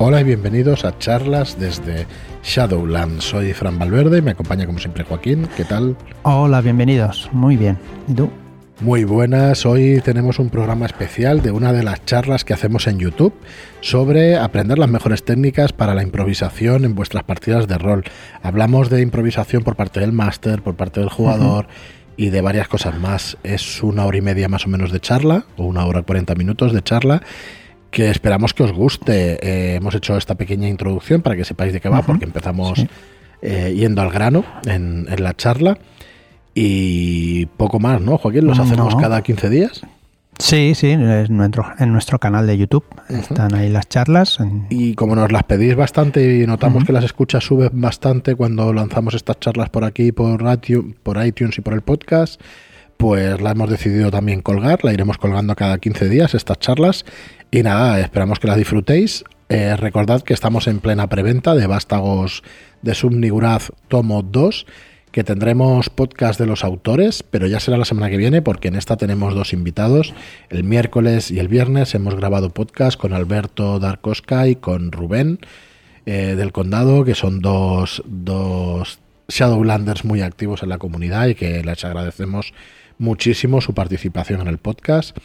Hola y bienvenidos a charlas desde Shadowland. Soy Fran Valverde y me acompaña como siempre Joaquín. ¿Qué tal? Hola, bienvenidos. Muy bien. ¿Y tú? Muy buenas. Hoy tenemos un programa especial de una de las charlas que hacemos en YouTube sobre aprender las mejores técnicas para la improvisación en vuestras partidas de rol. Hablamos de improvisación por parte del máster, por parte del jugador. Y de varias cosas más. Es una hora y media más o menos de charla, o una hora y cuarenta minutos de charla, que esperamos que os guste. Eh, hemos hecho esta pequeña introducción para que sepáis de qué va, porque empezamos eh, yendo al grano en, la charla. Y poco más, ¿no, Joaquín? ¿Los hacemos cada 15 días? Sí, sí, en nuestro, en nuestro canal de YouTube están ahí las charlas. Y como nos las pedís bastante y notamos que las escuchas suben bastante cuando lanzamos estas charlas por aquí, por, por iTunes y por el podcast, pues la hemos decidido también colgar, la iremos colgando cada 15 días estas charlas y nada, esperamos que la disfrutéis. Eh, recordad que estamos en plena preventa de Vástagos de Subniguraz Tomo 2, que tendremos podcast de los autores, pero ya será la semana que viene porque en esta tenemos dos invitados. El miércoles y el viernes hemos grabado podcast con Alberto Darkoska y con Rubén eh, del Condado, que son dos, dos Shadowlanders muy activos en la comunidad y que les agradecemos muchísimo su participación en el podcast.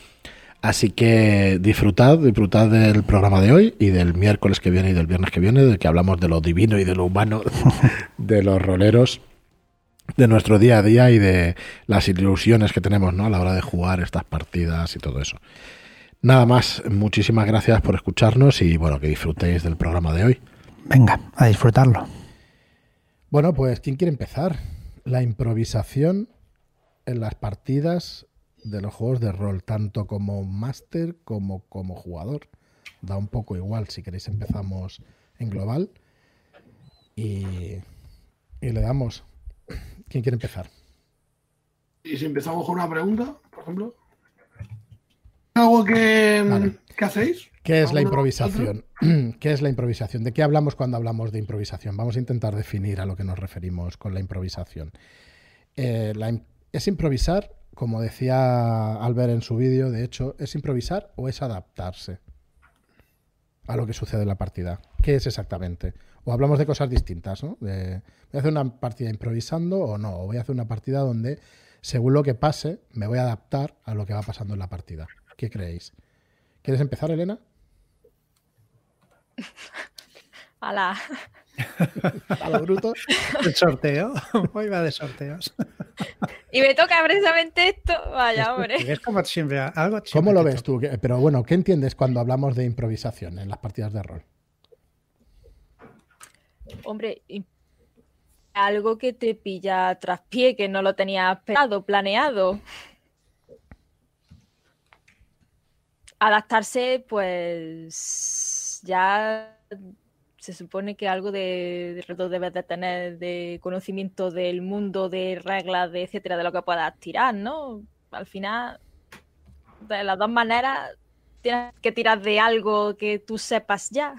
Así que disfrutad, disfrutad del programa de hoy y del miércoles que viene y del viernes que viene, de que hablamos de lo divino y de lo humano de los roleros, de nuestro día a día y de las ilusiones que tenemos ¿no? a la hora de jugar estas partidas y todo eso. Nada más, muchísimas gracias por escucharnos y bueno, que disfrutéis del programa de hoy. Venga, a disfrutarlo. Bueno, pues ¿quién quiere empezar? La improvisación en las partidas de los juegos de rol, tanto como máster como como jugador. Da un poco igual, si queréis empezamos en global. Y, le damos. ¿Quién quiere empezar? ¿Y si empezamos con una pregunta, por ejemplo? ¿Algo que, ¿Qué hacéis? ¿Qué es la improvisación? ¿Qué es la improvisación? ¿De qué hablamos cuando hablamos de improvisación? Vamos a intentar definir a lo que nos referimos con la improvisación. Eh, la, es improvisar, como decía Albert en su vídeo, de hecho, ¿es improvisar o es adaptarse a lo que sucede en la partida? ¿Qué es exactamente? O hablamos de cosas distintas, ¿no? ¿Voy a hacer una partida improvisando o no? O voy a hacer una partida donde, según lo que pase, me voy a adaptar a lo que va pasando en la partida. ¿Qué creéis? ¿Quieres empezar, Elena? Hola. A lo bruto. El sorteo. Hoy va de sorteos. Y me toca precisamente esto. Vaya, hombre. Es como siempre, algo ¿Cómo lo ves tú? Pero bueno, ¿qué entiendes cuando hablamos de improvisación en las partidas de rol? Hombre, algo que te pilla tras pie, que no lo tenías esperado, planeado. Adaptarse, pues ya se supone que algo de, de debes de tener de conocimiento del mundo, de reglas, de etcétera, de lo que puedas tirar, ¿no? Al final, de las dos maneras, tienes que tirar de algo que tú sepas ya.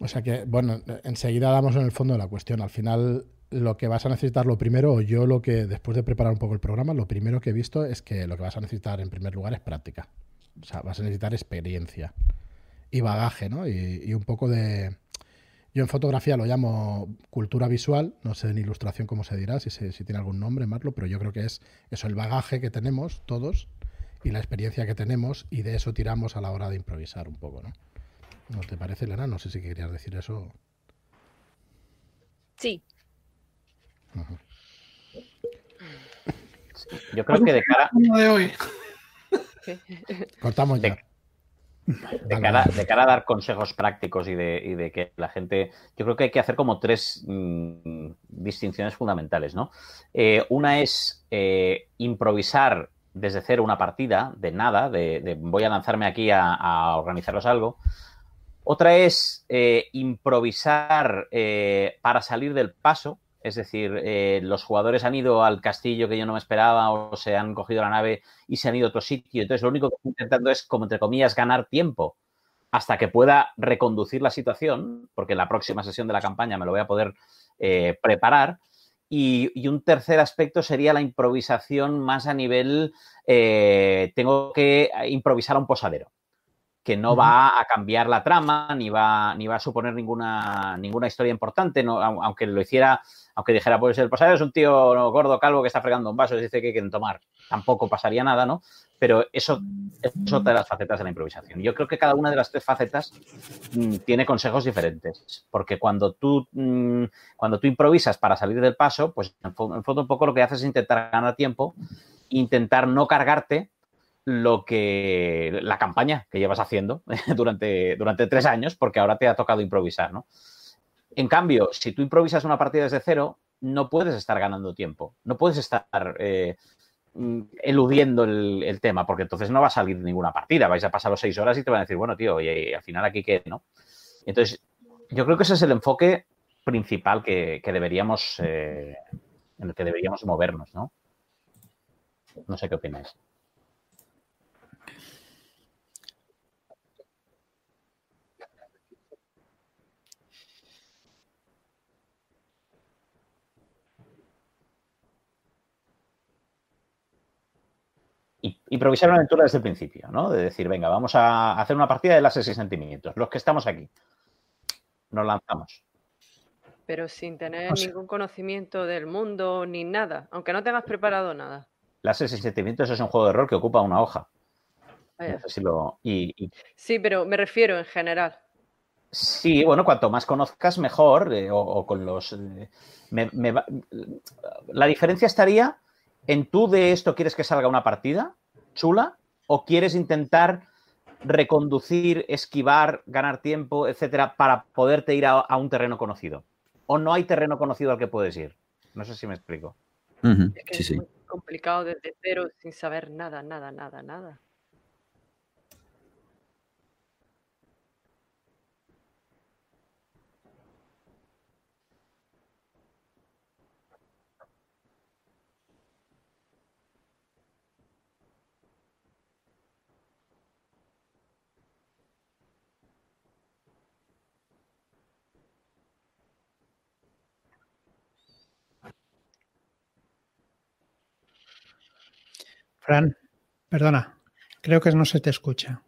O sea que, bueno, enseguida damos en el fondo de la cuestión. Al final, lo que vas a necesitar, lo primero, o yo lo que, después de preparar un poco el programa, lo primero que he visto es que lo que vas a necesitar en primer lugar es práctica. O sea, vas a necesitar experiencia y bagaje, ¿no? Y, un poco de... Yo en fotografía lo llamo cultura visual, no sé en ilustración cómo se dirá, si, si tiene algún nombre, Marlo, pero yo creo que es eso, el bagaje que tenemos todos y la experiencia que tenemos y de eso tiramos a la hora de improvisar un poco, ¿no? ¿No te parece, Elena? No sé si querías decir eso. Sí. Yo creo que de cara... De hoy. Cortamos ya. De cara, a dar consejos prácticos y de, que la gente. Yo creo que hay que hacer como tres mm, distinciones fundamentales, ¿no? Eh, una es eh, improvisar desde cero una partida, de nada, de, voy a lanzarme aquí a, organizaros algo. Otra es eh, improvisar para salir del paso, es decir, eh, los jugadores han ido al castillo que yo no me esperaba o se han cogido la nave y se han ido a otro sitio. Entonces, lo único que estoy intentando es, como entre comillas, ganar tiempo hasta que pueda reconducir la situación, porque en la próxima sesión de la campaña me lo voy a poder eh, preparar. Y, un tercer aspecto sería la improvisación más a nivel, eh, tengo que improvisar a un posadero. Que no va a cambiar la trama, ni va, ni va a suponer ninguna, ninguna historia importante, no, aunque lo hiciera, aunque dijera, pues el pasado es un tío gordo, calvo que está fregando un vaso y dice que quieren tomar. Tampoco pasaría nada, ¿no? Pero eso es otra de las facetas de la improvisación. Yo creo que cada una de las tres facetas mm, tiene consejos diferentes, porque cuando tú, mm, cuando tú improvisas para salir del paso, pues en, fondo un poco lo que haces es intentar ganar tiempo, intentar no cargarte lo que la campaña que llevas haciendo durante, durante tres años, porque ahora te ha tocado improvisar, ¿no? En cambio, si tú improvisas una partida desde cero, no puedes estar ganando tiempo, no puedes estar eh, mm, eludiendo el, tema, porque entonces no va a salir ninguna partida, vais a pasar los seis horas y te van a decir, bueno, tío, y, al final aquí qué, ¿no? Entonces, yo creo que ese es el enfoque principal que, deberíamos, eh, en el que deberíamos movernos, ¿no? No sé qué opináis. Improvisar una aventura desde el principio, ¿no? De decir, venga, vamos a hacer una partida de las seis sentimientos. Los que estamos aquí. Nos lanzamos. Pero sin tener ningún conocimiento del mundo ni nada, aunque no tengas preparado nada. Las seis sentimientos es un juego de rol que ocupa una hoja. Sí, pero me refiero en general. Sí, bueno, cuanto más conozcas, mejor. Eh, o, con los. Eh, la diferencia estaría en tú de esto quieres que salga una partida chula o quieres intentar reconducir, esquivar, ganar tiempo, etcétera, para poderte ir a, un terreno conocido? ¿O no hay terreno conocido al que puedes ir? No sé si me explico. es que es muy complicado desde cero sin saber nada, nada, nada, nada. Fran, perdona, creo que no se te escucha.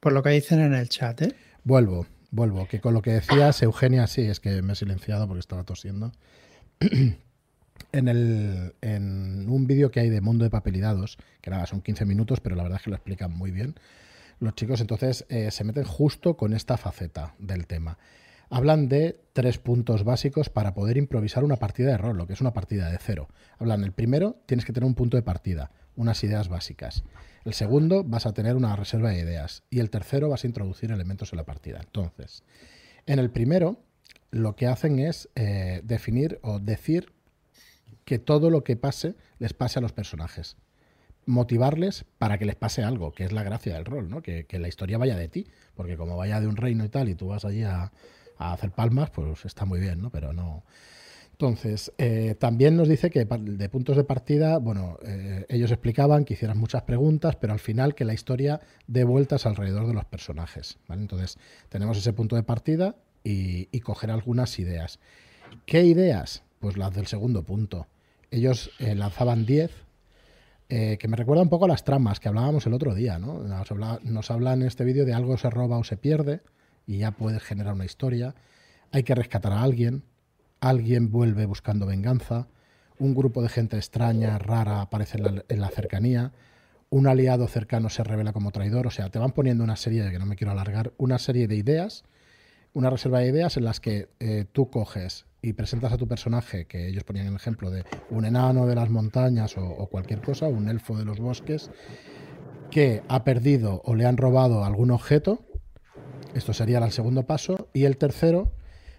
Por lo que dicen en el chat, ¿eh? Vuelvo, vuelvo, que con lo que decías, Eugenia, sí, es que me he silenciado porque estaba tosiendo. en, el, en un vídeo que hay de Mundo de Papelidados, que nada, son 15 minutos, pero la verdad es que lo explican muy bien. Los chicos entonces eh, se meten justo con esta faceta del tema hablan de tres puntos básicos para poder improvisar una partida de rol, lo que es una partida de cero. Hablan, el primero, tienes que tener un punto de partida, unas ideas básicas. El segundo, vas a tener una reserva de ideas. Y el tercero, vas a introducir elementos en la partida. Entonces, en el primero, lo que hacen es eh, definir o decir que todo lo que pase les pase a los personajes. Motivarles para que les pase algo, que es la gracia del rol, ¿no? Que, que la historia vaya de ti. Porque como vaya de un reino y tal, y tú vas allí a, a hacer palmas, pues está muy bien, ¿no? Pero no. Entonces, eh, también nos dice que de puntos de partida, bueno, eh, ellos explicaban que hicieran muchas preguntas, pero al final que la historia dé vueltas alrededor de los personajes. ¿vale? Entonces, tenemos ese punto de partida y, coger algunas ideas. ¿Qué ideas? Pues las del segundo punto. Ellos eh, lanzaban 10, que me recuerda un poco a las tramas que hablábamos el otro día, ¿no? Nos, habla, nos hablan en este vídeo de algo se roba o se pierde y ya puedes generar una historia. Hay que rescatar a alguien, alguien vuelve buscando venganza, un grupo de gente extraña, rara, aparece en la, cercanía, un aliado cercano se revela como traidor, o sea, te van poniendo una serie, de que no me quiero alargar, una serie de ideas, una reserva de ideas en las que eh, tú coges y presentas a tu personaje, que ellos ponían el ejemplo de un enano de las montañas o cualquier cosa, un elfo de los bosques, que ha perdido o le han robado algún objeto esto sería el segundo paso. Y el tercero,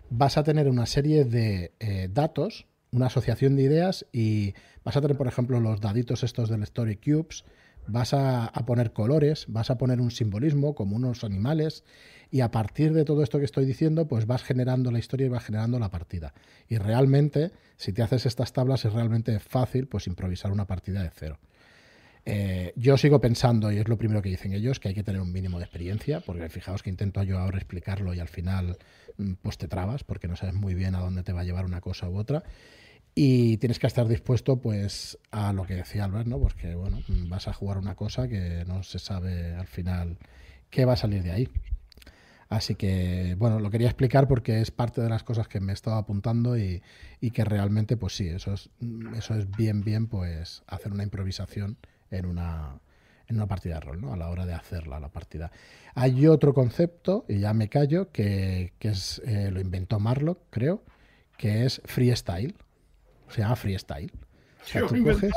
vas a tener una serie de eh, datos, una asociación de ideas y vas a tener, por ejemplo, los daditos estos del Story Cubes, vas a, poner colores, vas a poner un simbolismo como unos animales y a partir de todo esto que estoy diciendo, pues vas generando la historia y vas generando la partida. Y realmente, si te haces estas tablas, es realmente fácil pues improvisar una partida de cero. Eh, yo sigo pensando, y es lo primero que dicen ellos, que hay que tener un mínimo de experiencia, porque fijaos que intento yo ahora explicarlo y al final mm, pues te trabas porque no sabes muy bien a dónde te va a llevar una cosa u otra. Y tienes que estar dispuesto, pues, a lo que decía Albert, ¿no? Porque, bueno, vas a jugar una cosa que no se sabe al final qué va a salir de ahí. Así que, bueno, lo quería explicar porque es parte de las cosas que me estaba apuntando y, que realmente, pues sí, eso es, eso es bien, bien, pues hacer una improvisación en una, en una partida de rol, ¿no? A la hora de hacerla, la partida. Hay otro concepto, y ya me callo, que, es, eh, lo inventó Marlock, creo, que es freestyle. Se llama freestyle. O sea, tú coges,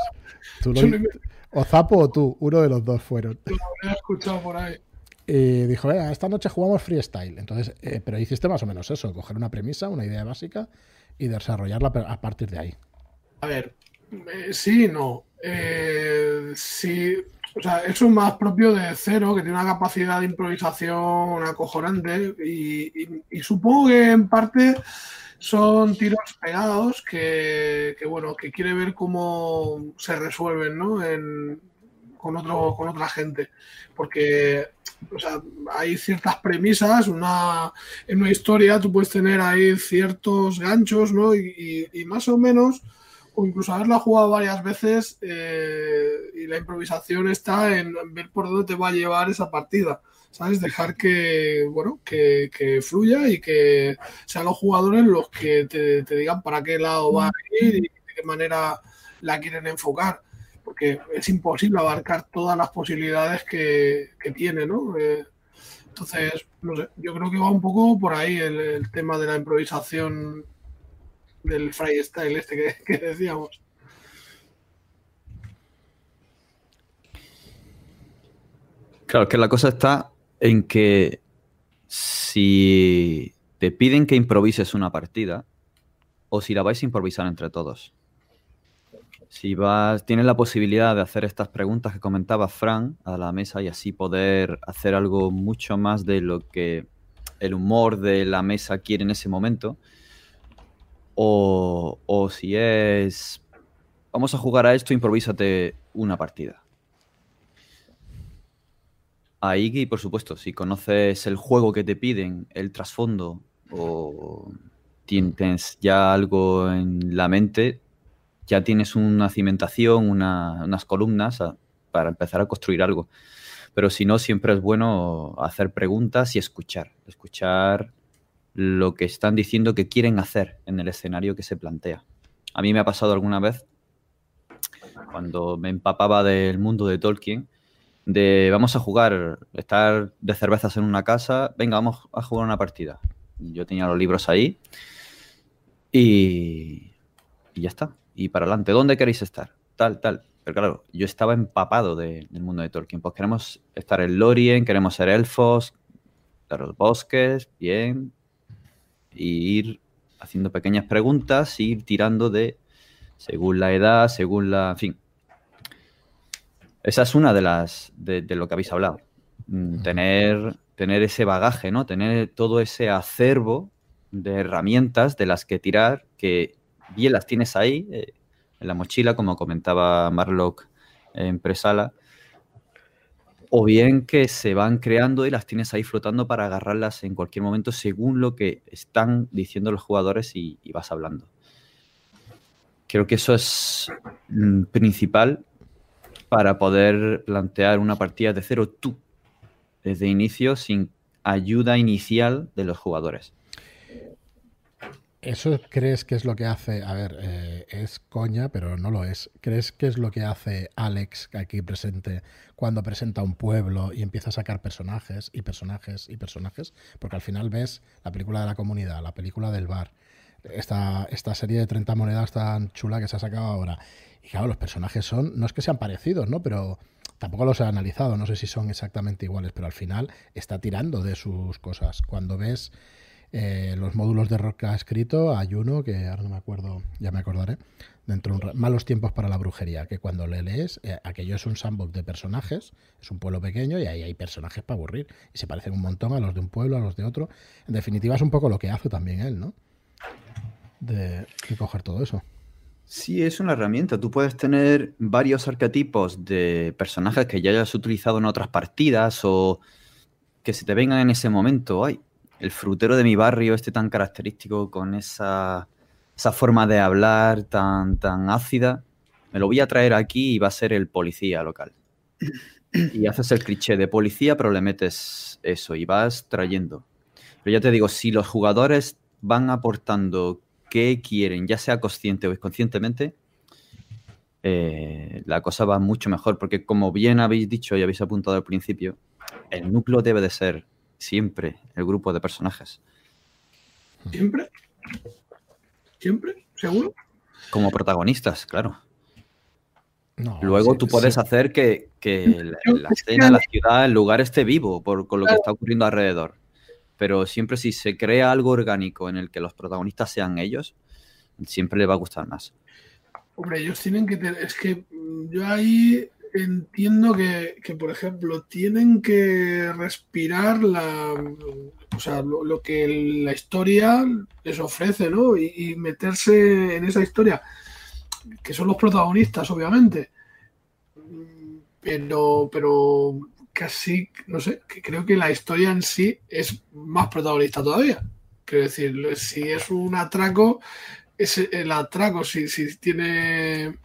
o Zapo o tú, uno de los dos fueron. Lo he escuchado por ahí. Y dijo, esta noche jugamos freestyle. Entonces, eh, pero hiciste más o menos eso, coger una premisa, una idea básica y desarrollarla a partir de ahí. A ver, eh, sí, no. Eh, sí, o sea, es un más propio de cero, que tiene una capacidad de improvisación acojonante y, supongo que en parte son tiros pegados que, bueno, que quiere ver cómo se resuelven, ¿no? con, otro, con otra gente. Porque o sea, hay ciertas premisas, una, en una historia tú puedes tener ahí ciertos ganchos, ¿no? Y, más o menos, o incluso haberla jugado varias veces, eh, y la improvisación está en, ver por dónde te va a llevar esa partida. ¿Sabes? Dejar que, bueno, que, fluya y que sean los jugadores los que te, digan para qué lado va a ir y de qué manera la quieren enfocar porque es imposible abarcar todas las posibilidades que, tiene, ¿no? Eh, entonces, yo creo que va un poco por ahí el, tema de la improvisación del freestyle este que, decíamos. Claro, que la cosa está en que si te piden que improvises una partida o si la vais a improvisar entre todos. Si vas, tienes la posibilidad de hacer estas preguntas que comentaba Fran a la mesa y así poder hacer algo mucho más de lo que el humor de la mesa quiere en ese momento. O, o si es, vamos a jugar a esto, improvísate una partida. Ahí, y por supuesto, si conoces el juego que te piden, el trasfondo o tienes ya algo en la mente, ya tienes una cimentación, unas columnas para empezar a construir algo. Pero si no, siempre es bueno hacer preguntas y escuchar. Escuchar lo que están diciendo que quieren hacer en el escenario que se plantea. A mí me ha pasado alguna vez, cuando me empapaba del mundo de Tolkien, de vamos a jugar, estar de cervezas en una casa, venga, vamos a jugar una partida. Yo tenía los libros ahí y, ya está y para adelante. ¿Dónde queréis estar? Tal, tal. Pero claro, yo estaba empapado del mundo de Tolkien. Pues queremos estar en Lorien, queremos ser elfos, los bosques, bien. Y ir haciendo pequeñas preguntas y ir tirando de según la edad, según la. En fin. Esa es una de las. de, lo que habéis hablado. Mm, tener, tener ese bagaje, ¿no? Tener todo ese acervo de herramientas de las que tirar que bien las tienes ahí, eh, en la mochila, como comentaba Marlock en Presala, o bien que se van creando y las tienes ahí flotando para agarrarlas en cualquier momento según lo que están diciendo los jugadores y, vas hablando. Creo que eso es mm, principal para poder plantear una partida de cero tú, desde inicio, sin ayuda inicial de los jugadores. ¿Eso crees que es lo que hace? A ver, eh, es coña, pero no lo es. ¿Crees que es lo que hace Alex aquí presente cuando presenta un pueblo y empieza a sacar personajes y personajes y personajes? Porque al final ves la película de la comunidad, la película del bar, esta, esta serie de 30 monedas tan chula que se ha sacado ahora. Y claro, los personajes son, no es que sean parecidos, ¿no? Pero tampoco los he analizado, no sé si son exactamente iguales, pero al final está tirando de sus cosas. Cuando ves eh, los módulos de rock que ha escrito, hay uno que ahora no me acuerdo, ya me acordaré, dentro de un malos tiempos para la brujería, que cuando le lees, eh, aquello es un sandbox de personajes, es un pueblo pequeño y ahí hay personajes para aburrir, y se parecen un montón a los de un pueblo, a los de otro. En definitiva es un poco lo que hace también él, ¿no? De, de coger todo eso. Sí, es una herramienta. Tú puedes tener varios arquetipos de personajes que ya hayas utilizado en otras partidas o que se te vengan en ese momento. Ay, el frutero de mi barrio, este tan característico con esa esa forma de hablar tan, tan ácida, me lo voy a traer aquí y va a ser el policía local. Y haces el cliché de policía, pero le metes eso y vas trayendo. Pero ya te digo, si los jugadores van aportando qué quieren, ya sea consciente o inconscientemente, eh, la cosa va mucho mejor, porque como bien habéis dicho y habéis apuntado al principio, el núcleo debe de ser siempre el grupo de personajes. ¿Siempre? ¿Siempre? ¿Seguro? Como protagonistas, claro. Luego tú puedes hacer que, la, escena, la ciudad, el lugar esté vivo por, con lo que está ocurriendo alrededor. Pero siempre si se crea algo orgánico en el que los protagonistas sean ellos, siempre le va a gustar más. Hombre, ellos tienen que tener. Es que yo ahí entiendo que, por ejemplo, tienen que respirar la, o sea, lo, que la historia les ofrece, ¿no? Y, meterse en esa historia, que son los protagonistas, obviamente. Pero, pero casi, no sé, que creo que la historia en sí es más protagonista todavía. Quiero decir, si es un atraco, es el atraco, si, si tiene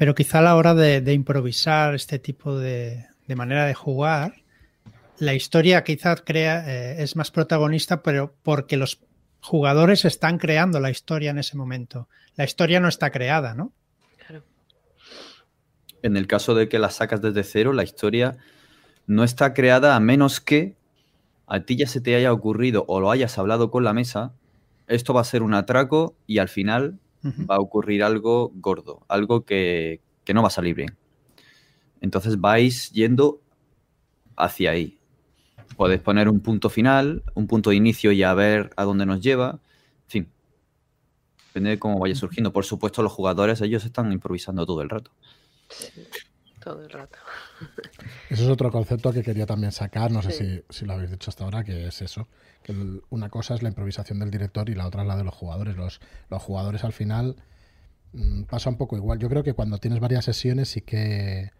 pero quizá a la hora de, improvisar este tipo de, manera de jugar, la historia quizás crea, eh, es más protagonista, pero porque los jugadores están creando la historia en ese momento. La historia no está creada, ¿no? Claro. En el caso de que la sacas desde cero, la historia no está creada a menos que a ti ya se te haya ocurrido o lo hayas hablado con la mesa, esto va a ser un atraco y al final va a ocurrir algo gordo, algo que, no va a salir bien. Entonces vais yendo hacia ahí. Podéis poner un punto final, un punto de inicio y a ver a dónde nos lleva. En fin, depende de cómo vaya surgiendo. Por supuesto, los jugadores, ellos están improvisando todo el rato. Todo el rato. Eso es otro concepto que quería también sacar, no sé si, si, lo habéis dicho hasta ahora, que es eso, que una cosa es la improvisación del director y la otra es la de los jugadores. Los, los jugadores al final mm, pasa un poco igual. Yo creo que cuando tienes varias sesiones sí que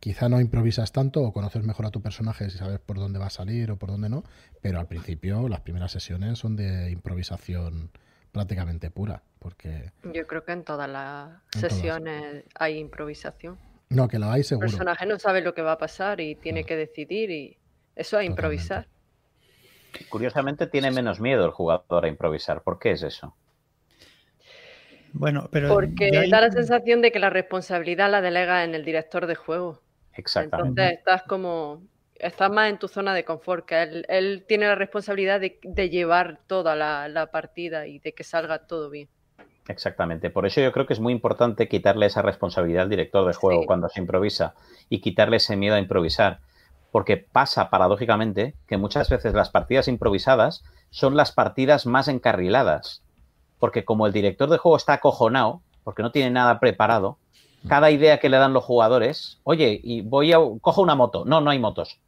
quizá no improvisas tanto o conoces mejor a tu personaje si sabes por dónde va a salir o por dónde no, pero al principio las primeras sesiones son de improvisación prácticamente pura, porque... Yo creo que en todas las sesiones hay improvisación. No, que lo hay seguro. El personaje no sabe lo que va a pasar y tiene que decidir y eso es improvisar. Curiosamente tiene menos miedo el jugador a improvisar. ¿Por qué es eso? Bueno, pero porque da la sensación de que la responsabilidad la delega en el director de juego. Exactamente. Entonces estás como estás más en tu zona de confort, que él, tiene la responsabilidad de, llevar toda la, partida y de que salga todo bien. Exactamente. Por eso yo creo que es muy importante quitarle esa responsabilidad al director de juego cuando se improvisa y quitarle ese miedo a improvisar. Porque pasa paradójicamente que muchas veces las partidas improvisadas son las partidas más encarriladas. Porque como el director de juego está acojonado, porque no tiene nada preparado, cada idea que le dan los jugadores, oye, y voy a cojo una moto. No, no hay motos.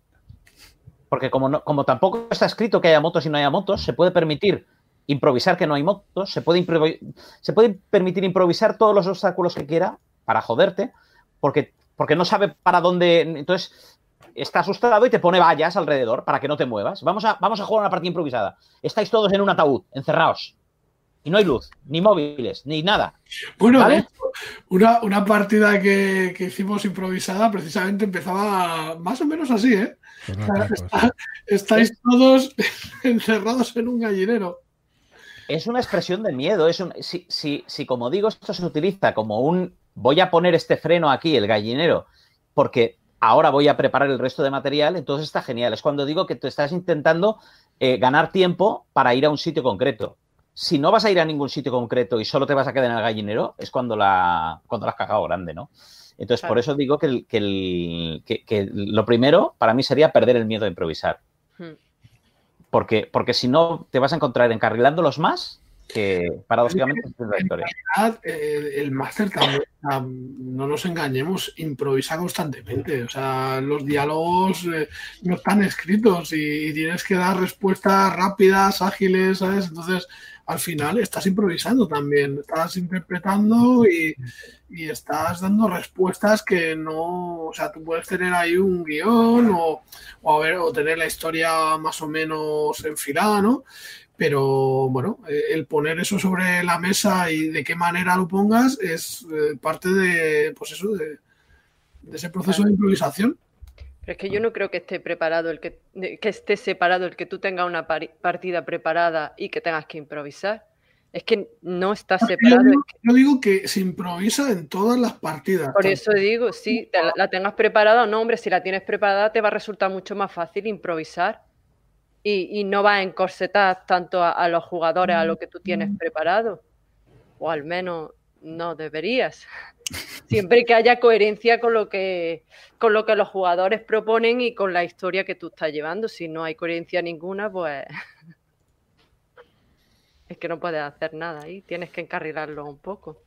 Porque como, no, como tampoco está escrito que haya motos y no haya motos, se puede permitir improvisar que no hay motos, se puede, se puede permitir improvisar todos los obstáculos que quiera para joderte, porque, porque no sabe para dónde. Entonces, está asustado y te pone vallas alrededor para que no te muevas. Vamos a, vamos a jugar una partida improvisada. Estáis todos en un ataúd, encerrados. Y no hay luz, ni móviles, ni nada. Bueno, una, una, partida que, que, hicimos improvisada precisamente empezaba más o menos así, ¿eh? estáis todos encerrados en un gallinero es una expresión de miedo. Es un, si, si, si, como digo, esto se utiliza como un voy a poner este freno aquí, el gallinero, porque ahora voy a preparar el resto de material, entonces está genial. Es cuando digo que te estás intentando eh, ganar tiempo para ir a un sitio concreto. Si no vas a ir a ningún sitio concreto y solo te vas a quedar en el gallinero, es cuando la, cuando la has cagado grande, ¿no? Entonces, por eso digo que, el, que, el, que, lo primero para mí sería perder el miedo a improvisar. Hmm. Porque, porque si no, te vas a encontrar encarrilándolos más que paradójicamente en realidad, el máster también, no nos engañemos, improvisa constantemente. O sea, los diálogos eh, no están escritos y, tienes que dar respuestas rápidas, ágiles, ¿sabes? Entonces, al final estás improvisando también, estás interpretando y, estás dando respuestas que no, o sea, tú puedes tener ahí un guion o, o, ver, o tener la historia más o menos enfilada, ¿no? Pero bueno, eh, el poner eso sobre la mesa y de qué manera lo pongas es eh, parte de, pues eso, de, ese proceso de improvisación. Pero es que yo no creo que esté preparado el que, que esté separado el que tú tengas una partida preparada y que tengas que improvisar. Es que no está separado. Yo digo, que se improvisa en todas las partidas. Por eso digo, si la tengas preparada o no, hombre, si la tienes preparada te va a resultar mucho más fácil improvisar y, no va a encorsetar tanto a, los jugadores a lo que tú tienes preparado. O al menos no deberías. Siempre que haya coherencia con lo que, con lo que los jugadores proponen y con la historia que tú estás llevando. Si no hay coherencia ninguna, pues es que no puedes hacer nada ahí. Tienes que encarrilarlo un poco.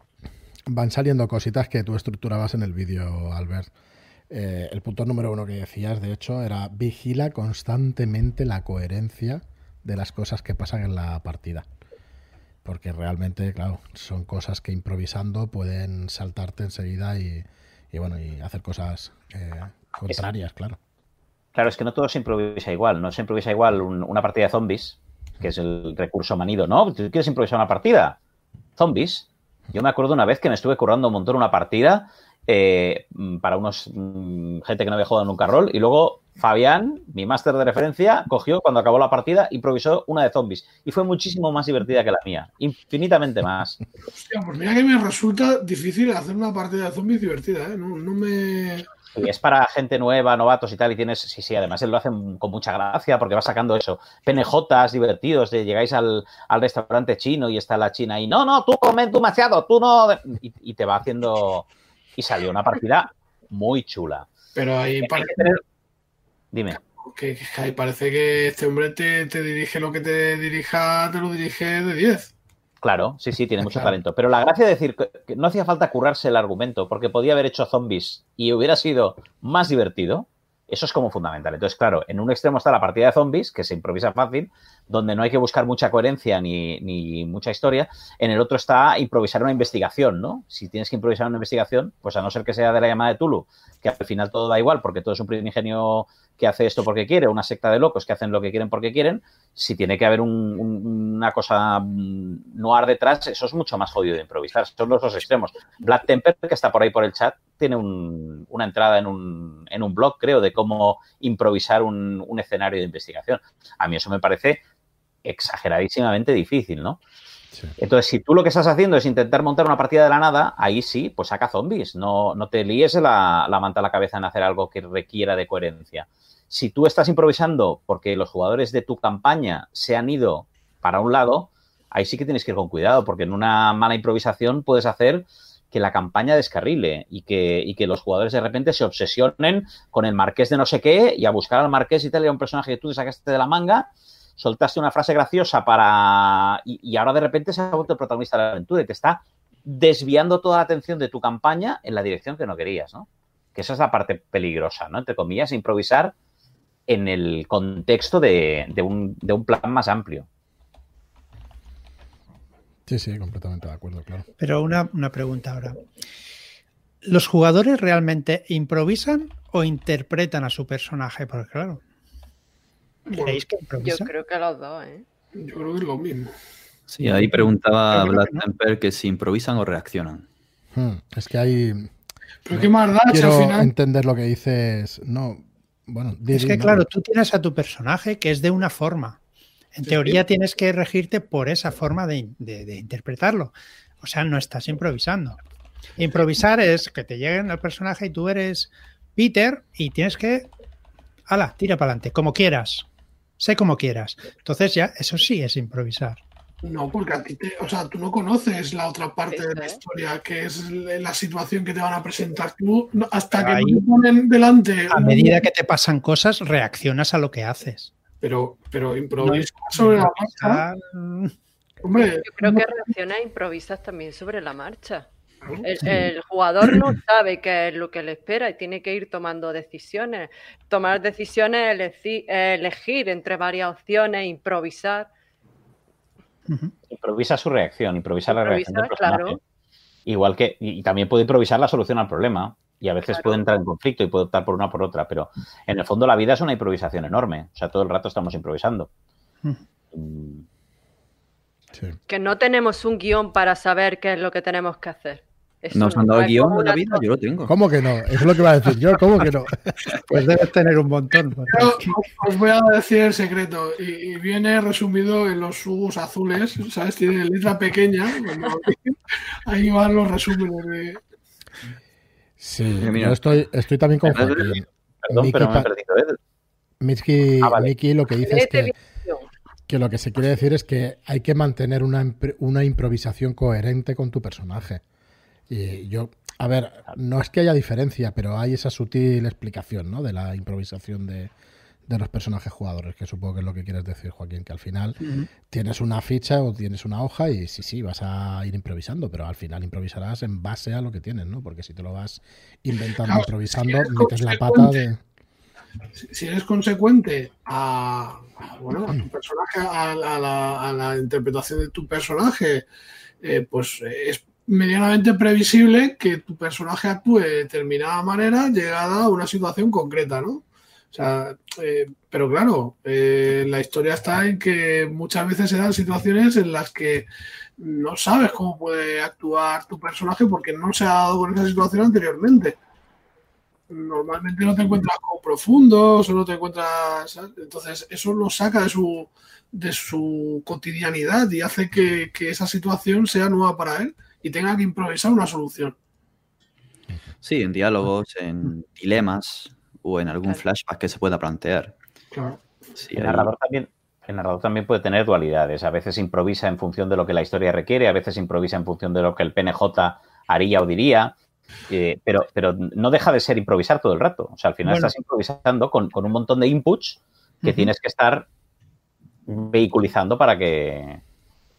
Van saliendo cositas que tú estructurabas en el vídeo, Albert. Eh, el punto número uno que decías, de hecho, era vigila constantemente la coherencia de las cosas que pasan en la partida. Porque realmente, claro, son cosas que improvisando pueden saltarte enseguida y, bueno, y hacer cosas eh, contrarias, claro. Claro, es que no todo se improvisa igual. No se improvisa igual una partida de zombies, que es el recurso manido. No, ¿tú quieres improvisar una partida? Zombies. Yo me acuerdo una vez que me estuve currando un montón una partida eh, para unos mm, gente que no había jugado nunca rol. Y luego Fabián, mi máster de referencia, cogió cuando acabó la partida, improvisó una de zombies. Y fue muchísimo más divertida que la mía. Infinitamente más. Hostia, pues mira que me resulta difícil hacer una partida de zombies divertida, ¿eh? No, me. Y es para gente nueva, novatos y tal, y tienes, sí, sí, además él lo hace con mucha gracia porque va sacando eso, PNJs divertidos, de llegáis al, restaurante chino y está la china y no, no, tú comes demasiado, tú no, y te va haciendo, y salió una partida muy chula. Pero ahí parece... Dime. Que, ahí parece que este hombre te, dirige lo que te dirija, te lo dirige de 10. Claro, sí, sí, tiene mucho talento. Pero la gracia de decir que no hacía falta currarse el argumento, porque podía haber hecho zombies y hubiera sido más divertido, eso es como fundamental. Entonces, claro, en un extremo está la partida de zombies, que se improvisa fácil, donde no hay que buscar mucha coherencia ni, ni, mucha historia. En el otro está improvisar una investigación, ¿no? Si tienes que improvisar una investigación, pues a no ser que sea de la llamada de Tulu, que al final todo da igual, porque todo es un primigenio que hace esto porque quiere, una secta de locos que hacen lo que quieren porque quieren, si tiene que haber una cosa noir detrás, eso es mucho más jodido de improvisar. Son los dos extremos. Black Temper, que está por ahí por el chat, tiene una entrada en un, en un blog, creo, de cómo improvisar un, un escenario de investigación. A mí eso me parece exageradísimamente difícil, ¿no? Entonces, si tú lo que estás haciendo es intentar montar una partida de la nada, ahí sí, pues saca zombies. No, no te líes la, la manta a la cabeza en hacer algo que requiera de coherencia. Si tú estás improvisando porque los jugadores de tu campaña se han ido para un lado, ahí sí que tienes que ir con cuidado, porque en una mala improvisación puedes hacer que la campaña descarrile y que, y que los jugadores de repente se obsesionen con el marqués de no sé qué y a buscar al marqués y tal, y a un personaje que tú te sacaste de la manga soltaste una frase graciosa para. Y, ahora de repente se ha vuelto el protagonista de la aventura y te está desviando toda la atención de tu campaña en la dirección que no querías, ¿no? Que esa es la parte peligrosa, ¿no? Entre comillas, improvisar en el contexto de, un, de un plan más amplio. Sí, sí, completamente de acuerdo, claro. Pero una, una pregunta ahora. ¿Los jugadores realmente improvisan o interpretan a su personaje? Porque claro, yo creo que los dos, ¿eh? Yo creo que es lo mismo. Sí, ahí preguntaba Black Temper que si improvisan o reaccionan. Hmm, es que hay. Pero qué más da, Quiero al final... entender lo que dices. No, bueno. Es que, claro, tú tienes a tu personaje que es de una forma. En teoría tienes que regirte por esa forma de, de, interpretarlo. O sea, no estás improvisando. Improvisar es que te lleguen al personaje y tú eres Peter y tienes que. ¡Hala! Tira para adelante, como quieras sé como quieras. Entonces ya, eso sí es improvisar. No, porque a ti te, o sea, tú no conoces la otra parte de la historia, que es la situación que te van a presentar. Tú, hasta que te ponen delante. A medida que te pasan cosas, reaccionas a lo que haces. Pero, pero improvisas sobre la marcha. Hombre, yo creo que reaccionas e improvisas también sobre la marcha. El, jugador no sabe qué es lo que le espera y tiene que ir tomando decisiones. Tomar decisiones, elegir, elegir entre varias opciones, improvisar. improvisa su reacción, improvisa, la reacción del personaje. claro. Igual que, y también puede improvisar la solución al problema. Y a veces Claro. puede entrar en conflicto y puede optar por una o por otra, pero en el fondo la vida es una improvisación enorme. O sea, todo el rato estamos improvisando. Mm, Sí. Que no tenemos un guion para saber qué es lo que tenemos que hacer. Eso ¿Nos no, han dado el guion de la vida? Yo lo tengo. ¿Cómo que no? Eso es lo que iba a decir yo. ¿Cómo que no? Pues debes tener un montón. Yo os- voy a decir el secreto y, y viene resumido en los subos azules, ¿sabes? Tiene letra pequeña. cuando- ahí van los resúmenes de... Sí, Mira. yo estoy, estoy también con Joaquín. Perdón, Miki pero me he pa- perdido. ¿eh? Miki, Ah, vale. Lo que dice es que, que lo que se quiere decir es que hay que mantener una, una improvisación coherente con tu personaje. Y yo, a ver, no es que haya diferencia, pero hay esa sutil explicación, ¿no? De la improvisación de, de los personajes jugadores, que supongo que es lo que quieres decir, Joaquín, que al final tienes una ficha o tienes una hoja y sí, sí, vas a ir improvisando, pero al final improvisarás en base a lo que tienes, ¿no? Porque si te lo vas inventando, Claro, improvisando, metes la pata de... si eres consecuente a, a, bueno, a tu personaje, a, a la, a la interpretación de tu personaje, eh, pues eh, es medianamente previsible que tu personaje actúe de determinada manera llegada a una situación concreta, ¿no? O sea, eh, pero claro, eh, la historia está en que muchas veces se dan situaciones en las que no sabes cómo puede actuar tu personaje porque no se ha dado con esa situación anteriormente normalmente no te encuentras con profundos o no te encuentras. Entonces, eso lo saca de su, de su cotidianidad y hace que, que esa situación sea nueva para él y tenga que improvisar una solución. Sí, en diálogos, en dilemas o en algún Claro. flashback que se pueda plantear. Claro. Sí, El narrador también. El narrador también puede tener dualidades. A veces improvisa en función de lo que la historia requiere, a veces improvisa en función de lo que el PNJ haría o diría. eh, pero, pero no deja de ser improvisar todo el rato. O sea, al final Bueno. estás improvisando con, con un montón de inputs que tienes que estar vehiculizando para que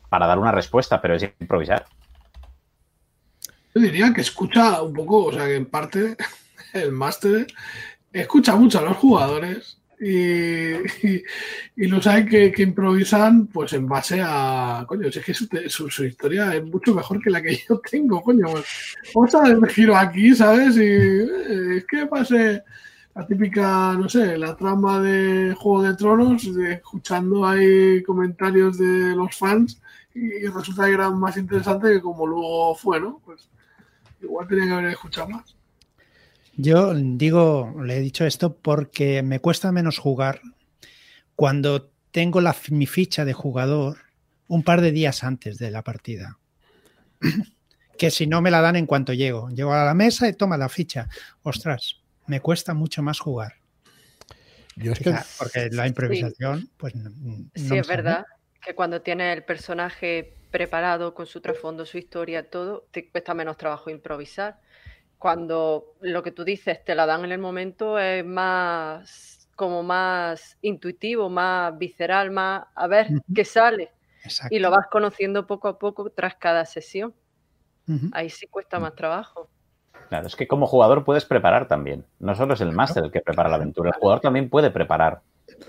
para dar una respuesta, pero es improvisar. Yo diría que escucha un poco, o sea, que en parte el máster escucha mucho a los jugadores y, y, y los hay que, que improvisan pues en base a, coño, es que su, historia es mucho mejor que la que yo tengo, coño, pues, vamos a dar el giro aquí, ¿sabes? Y eh, es que pase la típica, no sé, la trama de Juego de Tronos, escuchando ahí comentarios de los fans y resulta que era más interesante que como luego fue, ¿no? Pues igual tenía que haber escuchado más. Yo digo, le he dicho esto porque me cuesta menos jugar cuando tengo la, mi ficha de jugador un par de días antes de la partida. que si no me la dan en cuanto llego. Llego a la mesa y toma la ficha. Ostras, me cuesta mucho más jugar. Yo es que porque la improvisación, pues no, Sí, es verdad que cuando tienes el personaje preparado con su trasfondo, su historia, todo, te cuesta menos trabajo improvisar. Cuando lo que tú dices te la dan en el momento es más como más intuitivo, más visceral, más a ver qué sale. Exacto. Y lo vas conociendo poco a poco tras cada sesión. Ahí sí cuesta más trabajo. Claro, es que como jugador puedes preparar también. No solo es el máster el que prepara la aventura, el jugador también puede preparar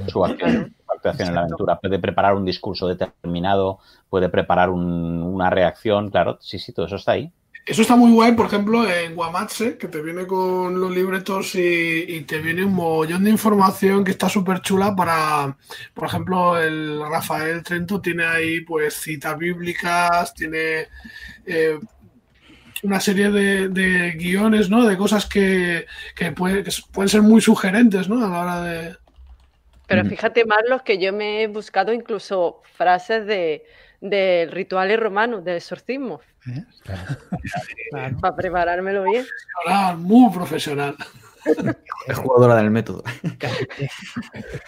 su acción, su actuación en la aventura. Puede preparar un discurso determinado, puede preparar un- una reacción, claro, sí, sí, todo eso está ahí. Eso está muy guay, por ejemplo, en Guamatse, que te viene con los libretos y, y te viene un mogollón de información que está súper chula para, por ejemplo, el Rafael Trento tiene ahí pues citas bíblicas, tiene eh, una serie de, de guiones, ¿no? De cosas que, que, puede- que pueden ser muy sugerentes, ¿no? A la hora de... Pero fíjate, Marlos, que yo me he buscado incluso frases de, de rituales romanos, del exorcismo, ¿Eh? Claro. para preparármelo bien. Muy profesional. Es jugadora del método.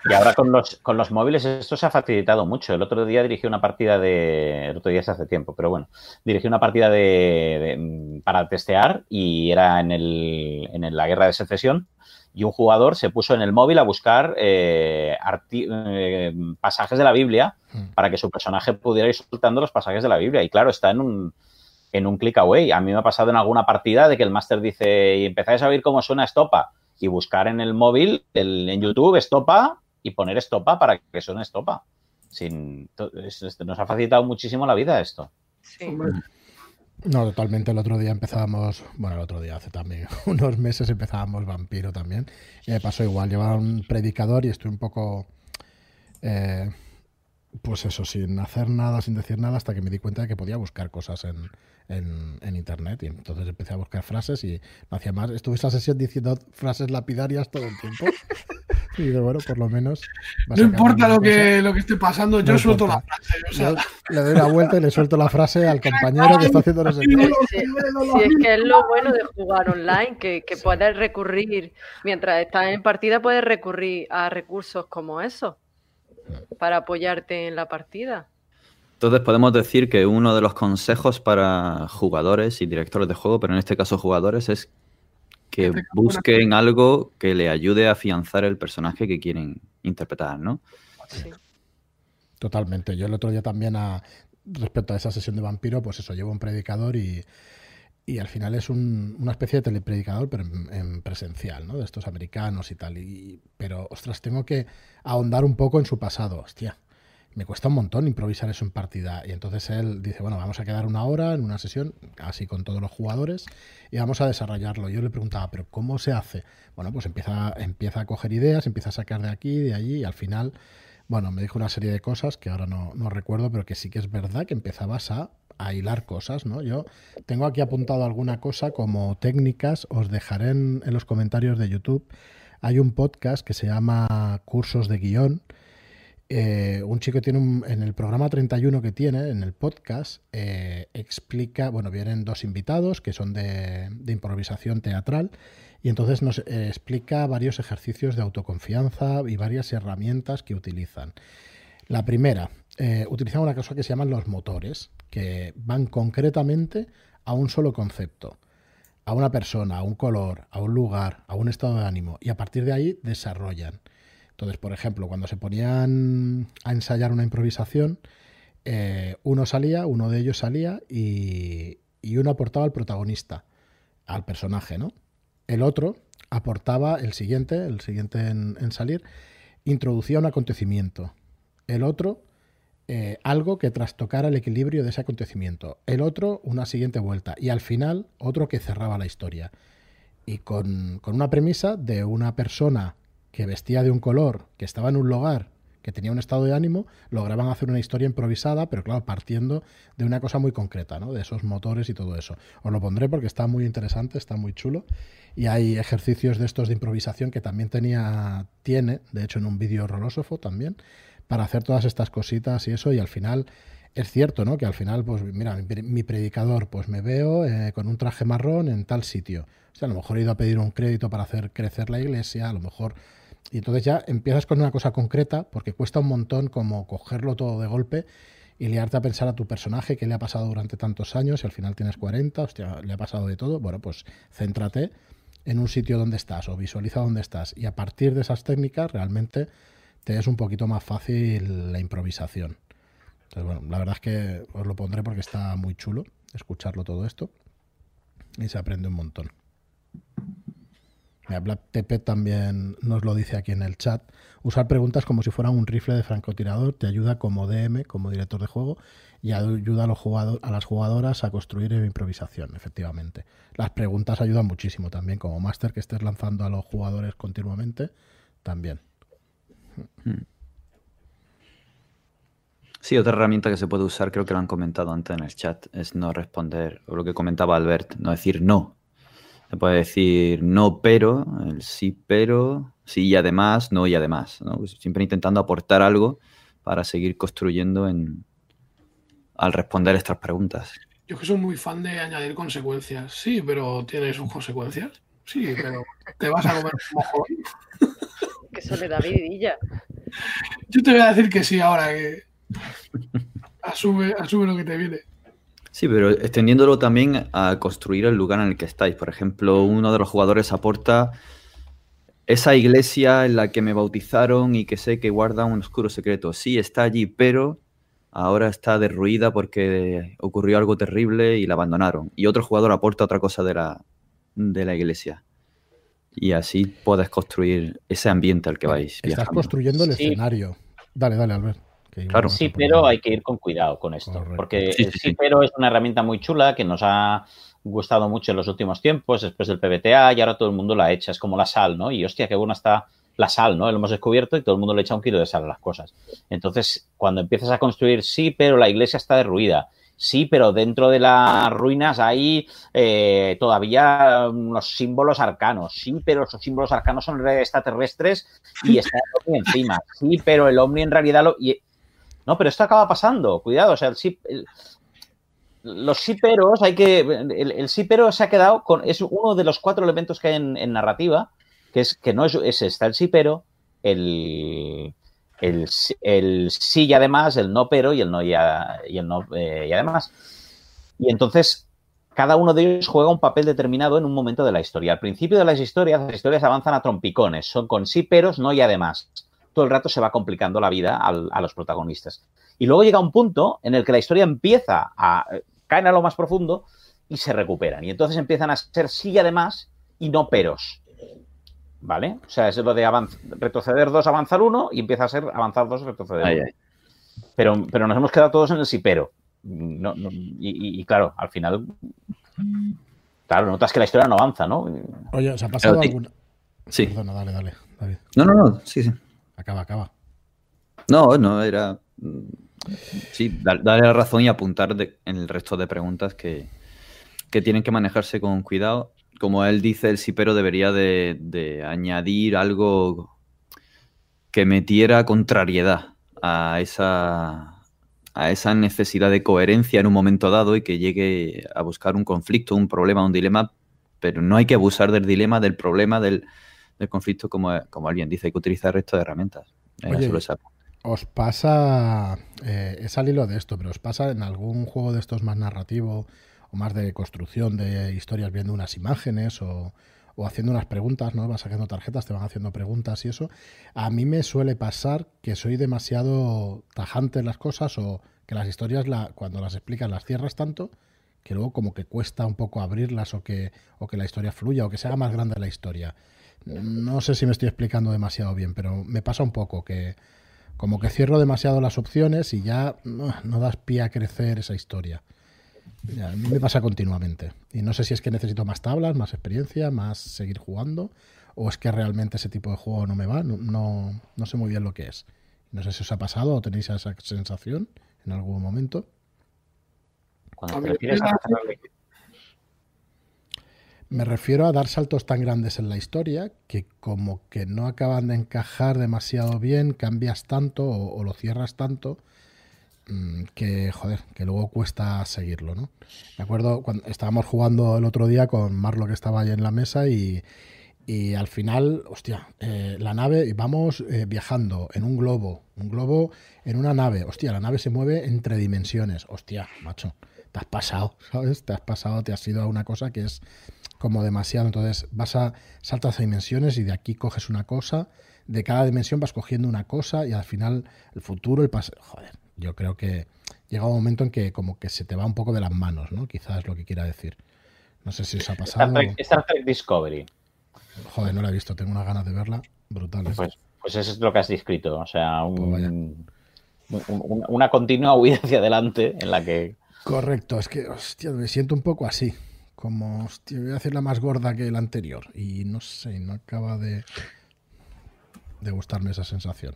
Y ahora con los, con los móviles esto se ha facilitado mucho. El otro día dirigí una partida de... El otro día es hace tiempo, pero bueno. Dirigí una partida de, de- para testear y era en, el, en la guerra de secesión y un jugador se puso en el móvil a buscar eh, arti- eh, pasajes de la Biblia Mm. para que su personaje pudiera ir soltando los pasajes de la Biblia. Y claro, está en un, en un click away. A mí me ha pasado en alguna partida de que el máster dice, y empezáis a oír cómo suena estopa. Y buscar en el móvil, el- en YouTube, estopa, y poner estopa para que suene estopa. Sin, nos ha facilitado muchísimo la vida esto. Sí. No, totalmente. El otro día empezábamos, bueno, el otro día hace también unos meses empezábamos Vampiro también. Me pasó igual, llevaba un predicador y estoy un poco, eh, pues eso, sin hacer nada, sin decir nada, hasta que me di cuenta de que podía buscar cosas en, en, internet. Y entonces empecé a buscar frases y no hacía más. Estuve esa sesión diciendo frases lapidarias todo el tiempo. Y de bueno, por lo menos. No importa lo que, lo que esté pasando, yo suelto la frase. le doy la vuelta y le suelto la frase al compañero que está haciendo no sé qué. Si, es que es lo bueno de jugar online, que, que puedes recurrir, mientras estás en partida, puedes recurrir a recursos como eso para apoyarte en la partida. Entonces podemos decir que uno de los consejos para jugadores y directores de juego, pero en este caso jugadores, es que busquen algo que le ayude a afianzar el personaje que quieren interpretar, ¿no? Sí. Totalmente. Yo el otro día también, a, respecto a esa sesión de vampiro, pues eso, llevo un predicador y, al final es una especie de telepredicador, pero en, presencial, ¿no? De estos americanos y tal. Y, pero, ostras, tengo que ahondar un poco en su pasado, hostia me cuesta un montón improvisar eso en partida. Y entonces él dice, bueno, vamos a quedar una hora en una sesión, así con todos los jugadores, y vamos a desarrollarlo. Yo le preguntaba, pero ¿cómo se hace? Bueno, pues empieza, empieza a coger ideas, empieza a sacar de aquí, de allí, y al final, bueno, me dijo una serie de cosas que ahora no, no recuerdo, pero que sí que es verdad que empezabas a, a hilar cosas, ¿no? Yo tengo aquí apuntado alguna cosa como técnicas, os dejaré en, en los comentarios de YouTube. Hay un podcast que se llama Cursos de Guión, eh, un chico tiene en el programa 31 que tiene, en el podcast, eh, explica, bueno, vienen dos invitados que son de, improvisación teatral y entonces nos eh, explica varios ejercicios de autoconfianza y varias herramientas que utilizan. La primera, utilizan una cosa que se llaman los motores, que van concretamente a un solo concepto, a una persona, a un color, a un lugar, a un estado de ánimo y a partir de ahí desarrollan. Entonces, por ejemplo, cuando se ponían a ensayar una improvisación, eh, uno salía, uno de ellos salía y, uno aportaba al protagonista, al personaje, ¿no? El otro aportaba el siguiente, el siguiente en, salir, introducía un acontecimiento. El otro, eh, algo que trastocara el equilibrio de ese acontecimiento. El otro, una siguiente vuelta. Y al final, otro que cerraba la historia. Y con, con una premisa de una persona que vestía de un color, que estaba en un lugar, que tenía un estado de ánimo, lograban hacer una historia improvisada, pero claro, partiendo de una cosa muy concreta, ¿no? De esos motores y todo eso. Os lo pondré porque está muy interesante, está muy chulo. Y hay ejercicios de estos de improvisación que también tenía, tiene, de hecho en un vídeo rolósofo también, para hacer todas estas cositas y eso, y al final es cierto, ¿no? Que al final, pues mira, mi, predicador, pues me veo eh, con un traje marrón en tal sitio. O sea, a lo mejor he ido a pedir un crédito para hacer crecer la iglesia, a lo mejor y entonces ya empiezas con una cosa concreta, porque cuesta un montón como cogerlo todo de golpe y liarte a pensar a tu personaje qué le ha pasado durante tantos años y al final tienes 40, hostia, le ha pasado de todo. Bueno, pues céntrate en un sitio donde estás o visualiza dónde estás y a partir de esas técnicas realmente te es un poquito más fácil la improvisación. Entonces, bueno, la verdad es que os lo pondré porque está muy chulo escucharlo todo esto y se aprende un montón. Black también nos lo dice aquí en el chat. Usar preguntas como si fueran un rifle de francotirador te ayuda como DM, como director de juego, y ayuda a, los a las jugadoras a construir improvisación, efectivamente. Las preguntas ayudan muchísimo también, como máster que estés lanzando a los jugadores continuamente, también. Sí, otra herramienta que se puede usar, creo que lo han comentado antes en el chat, es no responder, o lo que comentaba Albert, no decir no se puede decir no pero, el sí pero, sí y además, no y además. Pues siempre intentando aportar algo para seguir construyendo en, al responder estas preguntas. Yo que soy muy fan de añadir consecuencias. Sí, pero tiene sus consecuencias. Sí, pero te vas a comer un mojón. Que soledad vidilla. Yo te voy a decir que sí ahora que asume, asume lo que te viene. Sí, pero extendiéndolo también a construir el lugar en el que estáis. Por ejemplo, uno de los jugadores aporta esa iglesia en la que me bautizaron y que sé que guarda un oscuro secreto. Sí, está allí, pero ahora está derruida porque ocurrió algo terrible y la abandonaron. Y otro jugador aporta otra cosa de la, de la iglesia. Y así puedes construir ese ambiente al que vais. Estás construyendo el escenario. Dale, dale, Albert Claro. Sí, pero hay que ir con cuidado con esto. Correcto. Porque Sí, el sí, sí, sí. pero es una herramienta muy chula que nos ha gustado mucho en los últimos tiempos, después del PBTA, y ahora todo el mundo la echa. Es como la sal, ¿no? Y hostia, qué buena está la sal, ¿no? Lo hemos descubierto y todo el mundo le echa un kilo de sal a las cosas. Entonces, cuando empiezas a construir, sí, pero la iglesia está derruida. Sí, pero dentro de las ruinas hay eh, todavía unos símbolos arcanos. Sí, pero esos símbolos arcanos son extraterrestres y está el Omni encima. Sí, pero el Omni en realidad lo. y- no, pero esto acaba pasando. Cuidado, o sea, el sí. los sí peros hay que. El, sí pero se ha quedado con. Es uno de los cuatro elementos que hay en, narrativa, que es que no es, es está el sí pero, el, el, sí- y además, el no pero y el no y el no eh, y además. Y entonces, cada uno de ellos juega un papel determinado en un momento de la historia. Al principio de las historias, las historias avanzan a trompicones, son con sí peros, no y además. Todo el rato se va complicando la vida al- a los protagonistas. Y luego llega un punto en el que la historia empieza a caen a lo más profundo y se recuperan. Y entonces empiezan a ser sí y además y no peros. ¿Vale? O sea, es lo de retroceder dos, avanzar uno y empieza a ser avanzar dos, retroceder uno. Pero, pero nos hemos quedado todos en el sí pero. No, no, y, y- y claro, al final. Claro, notas que la historia no avanza, ¿no? Oye, ¿os ha pasado alguna...? Sí. Perdona, dale, dale, David. No, no, no. Sí, sí. Acaba, acaba. No, no, era. mm, Sí, dar- darle la razón y apuntar en el resto de preguntas que, que tienen que manejarse con cuidado. Como él dice, el sipero debería de, de añadir algo que metiera contrariedad a esa, a esa necesidad de coherencia en un momento dado y que llegue a buscar un conflicto, un problema, un dilema, pero no hay que abusar del dilema, del problema, del, del conflicto, como, como alguien dice, hay que utilizar el resto de herramientas. Oye, esa- ¿Os pasa, eh, es al hilo de esto, pero os pasa en algún juego de estos más narrativo o más de construcción de historias viendo unas imágenes o, o haciendo unas preguntas, ¿no? Vas sacando tarjetas, te van haciendo preguntas y eso. A mí me suele pasar que soy demasiado tajante en las cosas o que las historias, la, cuando las explicas, las cierras tanto que luego como que cuesta un poco abrirlas o que, o que la historia fluya o que se haga más grande la historia. No sé si me estoy explicando demasiado bien, pero me pasa un poco que como que cierro demasiado las opciones y ya no, no das pie a crecer esa historia. Ya, a mí me pasa continuamente. Y no sé si es que necesito más tablas, más experiencia, más seguir jugando, o es que realmente ese tipo de juego no me va. No, no, no sé muy bien lo que es. No sé si os ha pasado o tenéis esa sensación en algún momento. Cuando A te refieres a me refiero a dar saltos tan grandes en la historia que como que no acaban de encajar demasiado bien, cambias tanto o, o lo cierras tanto mm, que, joder, que luego cuesta seguirlo, ¿no? Me acuerdo cuando estábamos jugando el otro día con Marlo que estaba ahí en la mesa y, y al final, hostia, eh, la nave, vamos eh, viajando en un globo, un globo en una nave, hostia, la nave se mueve entre dimensiones, hostia, macho, te has pasado, ¿sabes? Te has pasado, te has ido a una cosa que es como demasiado, entonces vas a, saltas a dimensiones y de aquí coges una cosa, de cada dimensión vas cogiendo una cosa y al final el futuro, el pasado, joder, yo creo que llega un momento en que como que se te va un poco de las manos, ¿no? Quizás es lo que quiera decir. No sé si os ha Star pasado. Trek, Star Trek Discovery. Joder, no la he visto, tengo unas ganas de verla brutales. Pues, pues eso es lo que has descrito. O sea, un- Pues un- una continua huida hacia adelante en la que. Correcto, es que, hostia, me siento un poco así. Como, hostia, voy a hacerla más gorda que la anterior. Y no sé, no acaba de, de gustarme esa sensación.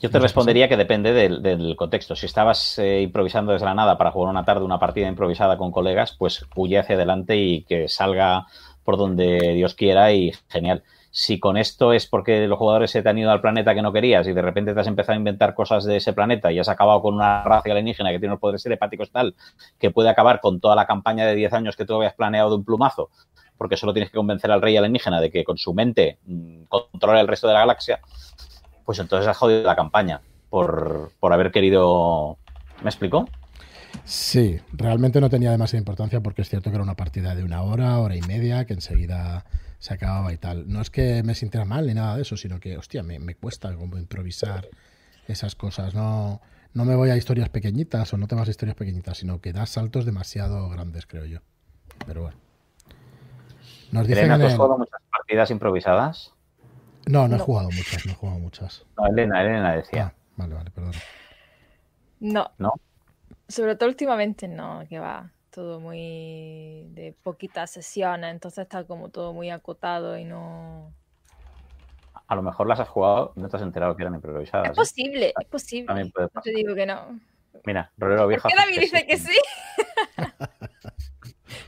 Yo te respondería que depende del, del contexto. Si estabas eh, improvisando desde la nada para jugar una tarde una partida improvisada con colegas, pues huye hacia adelante y que salga por donde Dios quiera y genial. Si con esto es porque los jugadores se te han ido al planeta que no querías y de repente te has empezado a inventar cosas de ese planeta y has acabado con una raza alienígena que tiene unos poderes telepáticos tal que puede acabar con toda la campaña de 10 años que tú habías planeado de un plumazo, porque solo tienes que convencer al rey alienígena de que con su mente mm, controla el resto de la galaxia, pues entonces has jodido la campaña por, por haber querido... ¿Me explico? Sí, realmente no tenía demasiada importancia porque es cierto que era una partida de una hora, hora y media, que enseguida se acababa y tal. No es que me sintiera mal ni nada de eso, sino que, hostia, me, me cuesta como improvisar esas cosas. No, no me voy a historias pequeñitas o no te vas a historias pequeñitas, sino que das saltos demasiado grandes, creo yo. Pero bueno. Nos dicen Elena, en ¿tú has el- jugado muchas partidas improvisadas? No, no he jugado muchas, no he jugado muchas. No, Elena, Elena decía. Ah, vale, vale, perdón. No. ¿No? Sobre todo últimamente no, que va. Todo muy de poquitas sesiones, entonces está como todo muy acotado y no. A lo mejor las has jugado y no te has enterado que eran improvisadas. Es ¿eh? posible, es posible. También puede No te digo que no. Mira, Rolero ¿Por Viejo. qué David dice que sí?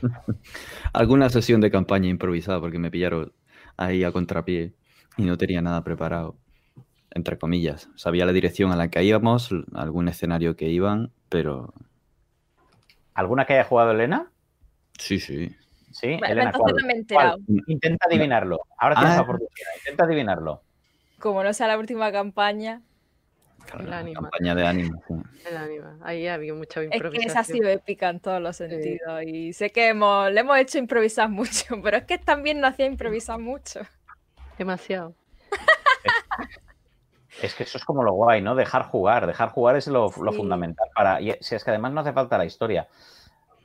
Alguna sesión de campaña improvisada porque me pillaron ahí a contrapié y no tenía nada preparado. Entre comillas. Sabía la dirección a la que íbamos, algún escenario que iban, pero ¿Alguna que haya jugado Elena? sí, sí. Sí, Bueno, Elena, ¿cuál? no me he enterado. ¿Cuál? Intenta adivinarlo. Ahora tienes Ah. la oportunidad. Intenta adivinarlo. Como no sea la última campaña, El La ánima. campaña de ánimo. sí. El ánima. Ahí había mucha es que improvisación. esa ha sido épica en todos los sentidos. Y sé que hemos, le hemos hecho improvisar mucho, pero es que también nos hacía improvisar mucho. Demasiado. Es que eso es como lo guay, ¿no? Dejar jugar. Dejar jugar es lo, fundamental para. Y si es que además no hace falta la historia.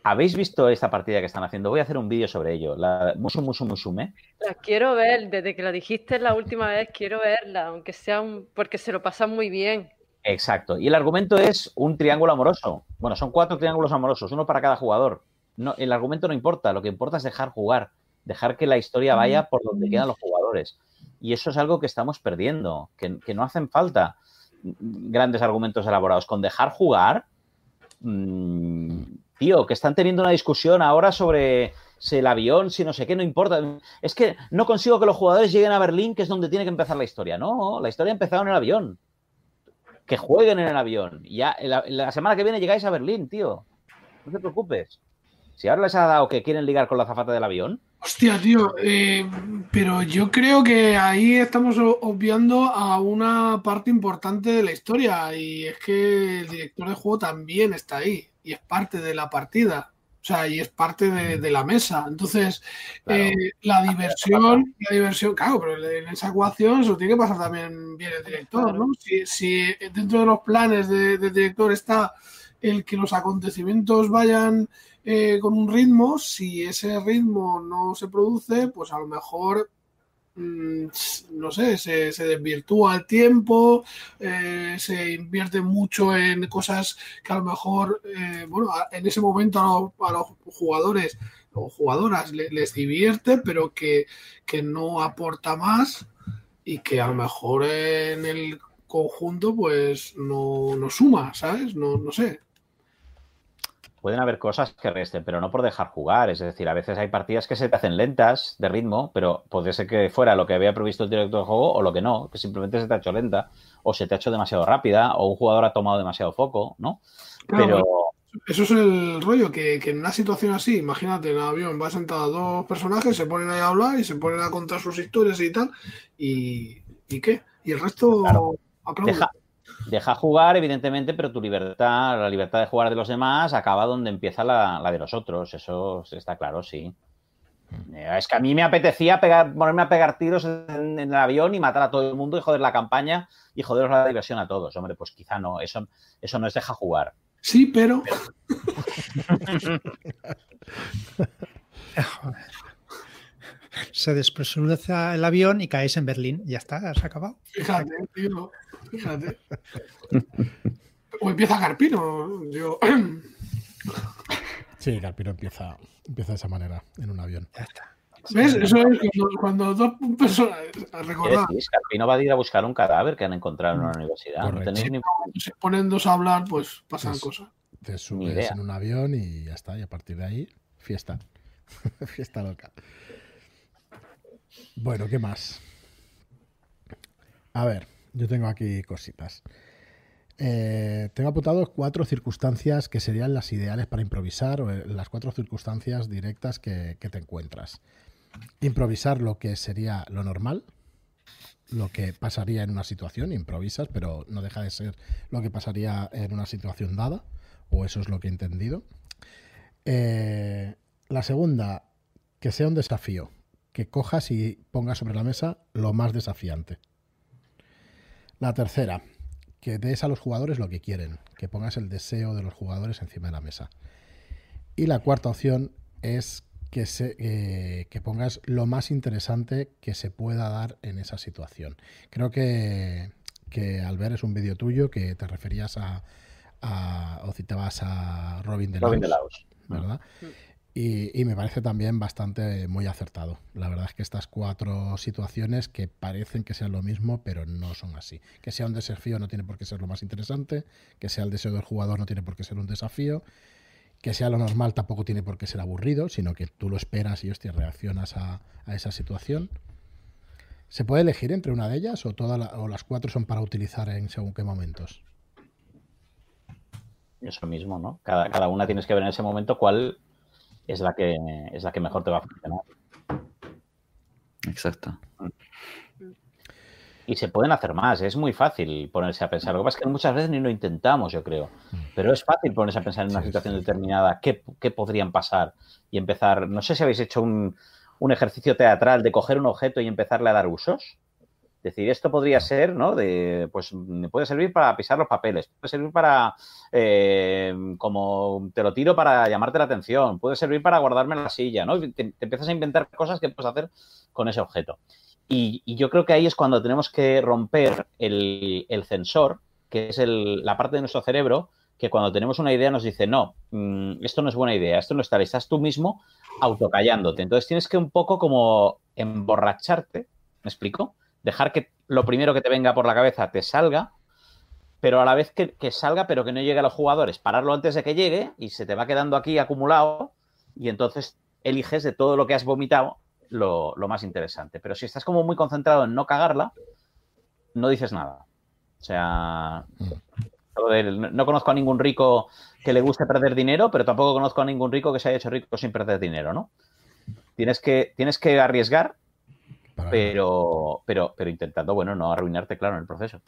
¿Habéis visto esta partida que están haciendo? Voy a hacer un vídeo sobre ello. La Musu Musu Musume. La quiero ver, desde que la dijiste la última vez, quiero verla, aunque sea un... porque se lo pasan muy bien. Exacto. Y el argumento es un triángulo amoroso. Bueno, son cuatro triángulos amorosos, uno para cada jugador. No, el argumento no importa, lo que importa es dejar jugar, dejar que la historia vaya por donde quedan los jugadores. Y eso es algo que estamos perdiendo, que, que no hacen falta grandes argumentos elaborados. Con dejar jugar, mmm, tío, que están teniendo una discusión ahora sobre si el avión, si no sé qué, no importa. Es que no consigo que los jugadores lleguen a Berlín, que es donde tiene que empezar la historia. No, la historia ha empezado en el avión que jueguen en el avión. Ya la, la, semana que viene llegáis a Berlín, tío. No te preocupes. Si ahora les ha dado que quieren ligar con la zafata del avión. Hostia, tío, eh, pero yo creo que ahí estamos obviando a una parte importante de la historia y es que el director de juego también está ahí y es parte de la partida. O sea, y es parte de, de la mesa. Entonces, claro. eh, la diversión, la diversión, claro, pero en esa ecuación eso tiene que pasar también bien el director, ¿no? Si, si dentro de los planes del de director está el que los acontecimientos vayan eh, con un ritmo, si ese ritmo no se produce, pues a lo mejor mmm, no sé, se, se, desvirtúa el tiempo, eh, se invierte mucho en cosas que a lo mejor, eh, bueno, en ese momento a los, a los jugadores o jugadoras les divierte, pero que, que, no aporta más y que a lo mejor en el conjunto pues no, no suma, ¿sabes? No, no sé pueden haber cosas que resten, pero no por dejar jugar. Es decir, a veces hay partidas que se te hacen lentas de ritmo, pero puede ser que fuera lo que había previsto el director de juego o lo que no, que simplemente se te ha hecho lenta, o se te ha hecho demasiado rápida, o un jugador ha tomado demasiado foco, ¿no? Claro, pero. Eso es el rollo, que, que, en una situación así, imagínate, en el avión va sentado dos personajes, se ponen ahí a hablar y se ponen a contar sus historias y tal, y, ¿y qué? Y el resto claro. Deja, Deja jugar, evidentemente, pero tu libertad, la libertad de jugar de los demás, acaba donde empieza la, la de los otros. Eso está claro, sí. Es que a mí me apetecía pegar, ponerme a pegar tiros en, en, el avión y matar a todo el mundo y joder la campaña y joderos la diversión a todos. Hombre, pues quizá no. Eso, eso no es deja jugar. Sí, pero. Se despresuriza el avión y caes en Berlín. Ya está, se ha acabado. Fíjate, tío. Fíjate. o empieza Carpino. Yo... Sí, Carpino empieza, empieza de esa manera, en un avión. Ya está. ¿Ves? Eso es cuando, cuando dos personas. Recordad. Carpino va a ir a buscar un cadáver que han encontrado en una universidad. Correcto. No tenéis ni... Se ponen dos a hablar, pues pasan pues, cosas. Te subes en un avión y ya está. Y a partir de ahí, fiesta. fiesta loca. Bueno, ¿qué más? A ver, yo tengo aquí cositas. Eh, tengo apuntado cuatro circunstancias que serían las ideales para improvisar, o eh, las cuatro circunstancias directas que, que, te encuentras. Improvisar lo que sería lo normal, lo que pasaría en una situación, improvisas, pero no deja de ser lo que pasaría en una situación dada, o eso es lo que he entendido. Eh, la segunda, que sea un desafío, que cojas y pongas sobre la mesa lo más desafiante. La tercera, que des a los jugadores lo que quieren, que pongas el deseo de los jugadores encima de la mesa. Y la cuarta opción es que, se, eh, que pongas lo más interesante que se pueda dar en esa situación. Creo que, que al ver es un vídeo tuyo que te referías a, a o citabas a Robin de Robin Laus, ¿verdad? Y, me parece también bastante muy acertado. La verdad es que estas cuatro situaciones que parecen que sean lo mismo, pero no son así. Que sea un desafío no tiene por qué ser lo más interesante, que sea el deseo del jugador no tiene por qué ser un desafío, que sea lo normal tampoco tiene por qué ser aburrido, sino que tú lo esperas y hostia, reaccionas a, a esa situación. ¿Se puede elegir entre una de ellas o, toda la, o las cuatro son para utilizar en según qué momentos? Eso mismo, ¿no? Cada, cada una tienes que ver en ese momento cuál es la que es la que mejor te va a funcionar. Exacto. Y se pueden hacer más, es muy fácil ponerse a pensar. Lo que pasa es que muchas veces ni lo intentamos, yo creo. Pero es fácil ponerse a pensar en una sí, situación sí. determinada, qué, qué, podrían pasar y empezar. No sé si habéis hecho un, un, ejercicio teatral de coger un objeto y empezarle a dar usos. Decir, esto podría ser, ¿no? De, pues me puede servir para pisar los papeles, puede servir para, eh, como te lo tiro para llamarte la atención, puede servir para guardarme en la silla, ¿no? Te, te empiezas a inventar cosas que puedes hacer con ese objeto. Y, yo creo que ahí es cuando tenemos que romper el, el sensor, que es la parte de nuestro cerebro que cuando tenemos una idea nos dice, no, mmm, esto no es buena idea, esto no está, estás tú mismo autocallándote. Entonces tienes que un poco como emborracharte, ¿me explico? Dejar que lo primero que te venga por la cabeza te salga, pero a la vez que, salga, pero que no llegue a los jugadores. Pararlo antes de que llegue y se te va quedando aquí acumulado y entonces eliges de todo lo que has vomitado lo, lo, más interesante. Pero si estás como muy concentrado en no cagarla, no dices nada. O sea, no conozco a ningún rico que le guste perder dinero, pero tampoco conozco a ningún rico que se haya hecho rico sin perder dinero, ¿no? Tienes que, tienes que arriesgar, pero, pero, pero intentando, bueno, no arruinarte, claro, en el proceso.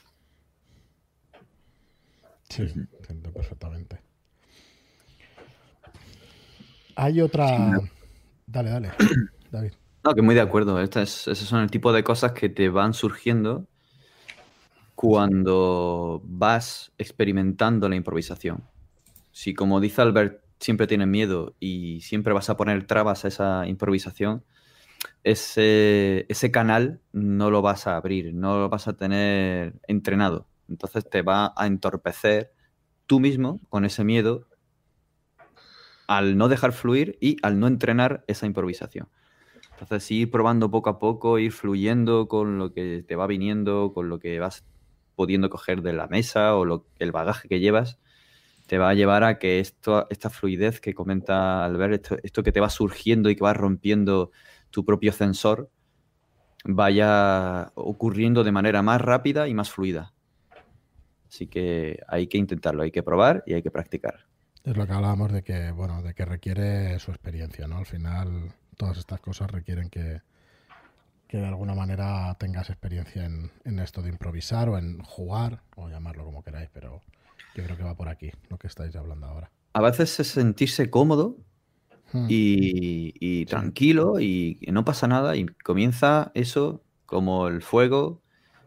Sí, entiendo perfectamente. Hay otra. Dale, dale, David. No, que muy de acuerdo. Estas, esos son el tipo de cosas que te van surgiendo cuando vas experimentando la improvisación. Si, como dice Albert, siempre tienes miedo y siempre vas a poner trabas a esa improvisación, ese, ese canal no lo vas a abrir, no lo vas a tener entrenado. Entonces te va a entorpecer tú mismo con ese miedo al no dejar fluir y al no entrenar esa improvisación. Entonces, ir probando poco a poco, ir fluyendo con lo que te va viniendo, con lo que vas pudiendo coger de la mesa o el bagaje que llevas, te va a llevar a que esto, esta fluidez que comenta Albert, esto, esto que te va surgiendo y que va rompiendo tu propio sensor, vaya ocurriendo de manera más rápida y más fluida. Así que hay que intentarlo, hay que probar y hay que practicar. Es lo que hablábamos de que, bueno, de que requiere su experiencia, ¿no? Al final, todas estas cosas requieren que, que de alguna manera tengas experiencia en, en, esto de improvisar o en jugar, o llamarlo como queráis, pero yo creo que va por aquí, lo que estáis hablando ahora. A veces es sentirse cómodo hmm. y, y, tranquilo y, no pasa nada y comienza eso como el fuego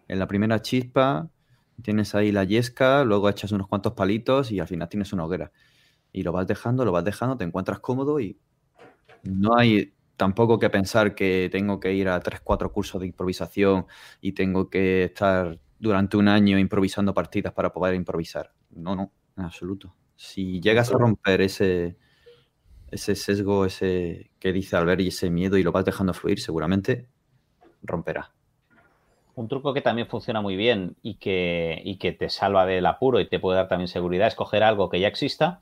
en la primera chispa, tienes ahí la yesca, luego echas unos cuantos palitos y al final tienes una hoguera. Y lo vas dejando, lo vas dejando, te encuentras cómodo y no hay tampoco que pensar que tengo que ir a 3, 4 cursos de improvisación y tengo que estar durante un año improvisando partidas para poder improvisar. No, no, en absoluto. Si llegas a romper ese, ese sesgo, ese que dice Albert y ese miedo y lo vas dejando fluir, seguramente romperá. Un truco que también funciona muy bien y que, y que te salva del apuro y te puede dar también seguridad es coger algo que ya exista,